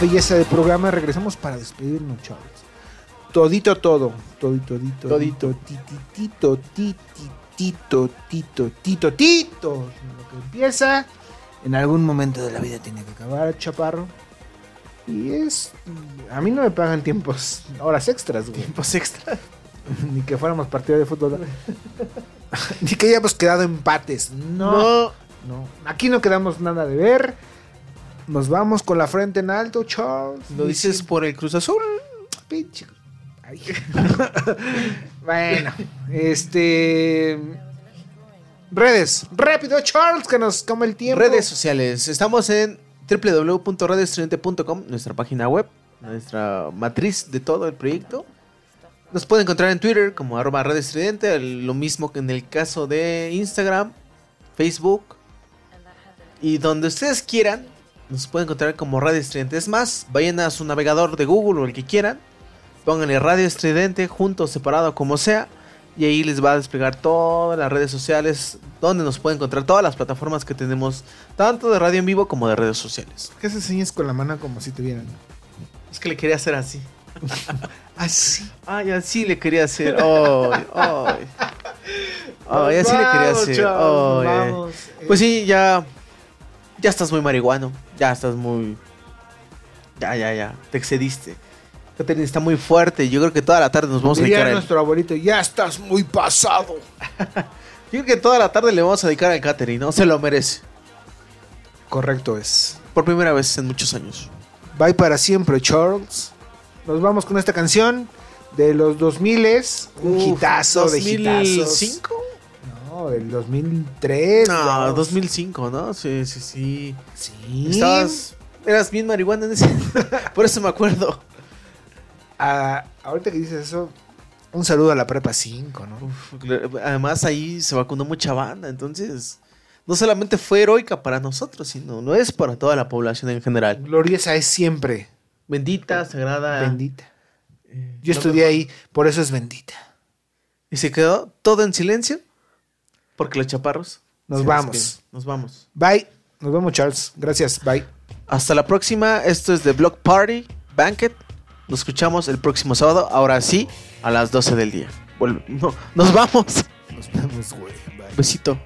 Belleza de programa. Regresamos para despedirnos, chavos. Todito todo. Todito, todito. Todito. Tititito, tititito, tito, tito, tito. Lo que empieza, en algún momento de la vida tiene que acabar, chaparro. Y es. A mí no me pagan tiempos, horas extras, güey. Tiempos extra. Ni que fuéramos partido de fútbol. Ni que hayamos quedado empates. No. No. No. Aquí no quedamos nada de ver. Nos vamos con la frente en alto, Charles. Lo dices por el Cruz Azul. Pinche. Ay. bueno, este. Redes. Rápido, Charles, que nos come el tiempo. Redes sociales. Estamos en www.radioestudiante.com, nuestra página web, nuestra matriz de todo el proyecto. Nos pueden encontrar en Twitter como arroba Radio Estridente, el- lo mismo que en el caso de Instagram, Facebook y donde ustedes quieran. Nos pueden encontrar como Radio Estridente. Es más, vayan a su navegador de Google o el que quieran. Pónganle Radio Estridente junto, separado, como sea. Y ahí les va a desplegar todas las redes sociales donde nos pueden encontrar todas las plataformas que tenemos, tanto de radio en vivo como de redes sociales. ¿Qué se enseñas con la mano como si te vieran? Es que le quería hacer así. Así. Ay, así le quería hacer. Ay, ay. Ay, así le quería hacer. ay. vamos. Pues sí, ya. Ya estás muy marihuano. Ya estás muy. Ya, ya, ya. Te excediste. Catherine está muy fuerte. Yo creo que toda la tarde nos vamos a dedicar a nuestro abuelito, ya estás muy pasado. Yo creo que toda la tarde le vamos a dedicar a Catherine, ¿no? Se lo merece. Correcto es. Por primera vez en muchos años. Bye para siempre, Charles. Nos vamos con esta canción de los 2000 un Uf, hitazo de hitazos. ¿2005? No, del 2003. No, vamos. 2005, ¿no? Sí, sí, sí. Sí. Estabas. Eras bien marihuana en ese. Por eso me acuerdo. Ah, ahorita que dices eso, un saludo a la prepa 5, ¿no? Uf, además ahí se vacunó mucha banda, entonces no solamente fue heroica para nosotros, sino no es para toda la población en general. Gloriosa es siempre. Bendita, sagrada. Bendita. eh, Yo lo estudié ahí, por eso es bendita. Y se quedó todo en silencio porque los chaparros. Nos vamos. Nos vamos. Bye. Nos vemos, Charles. Gracias. Bye. Hasta la próxima. Esto es The Block Party Banquet. Nos escuchamos el próximo sábado. Ahora sí, a las 12 del día. Vuelve- no, nos vamos. Nos vemos, güey. Bye. Besito.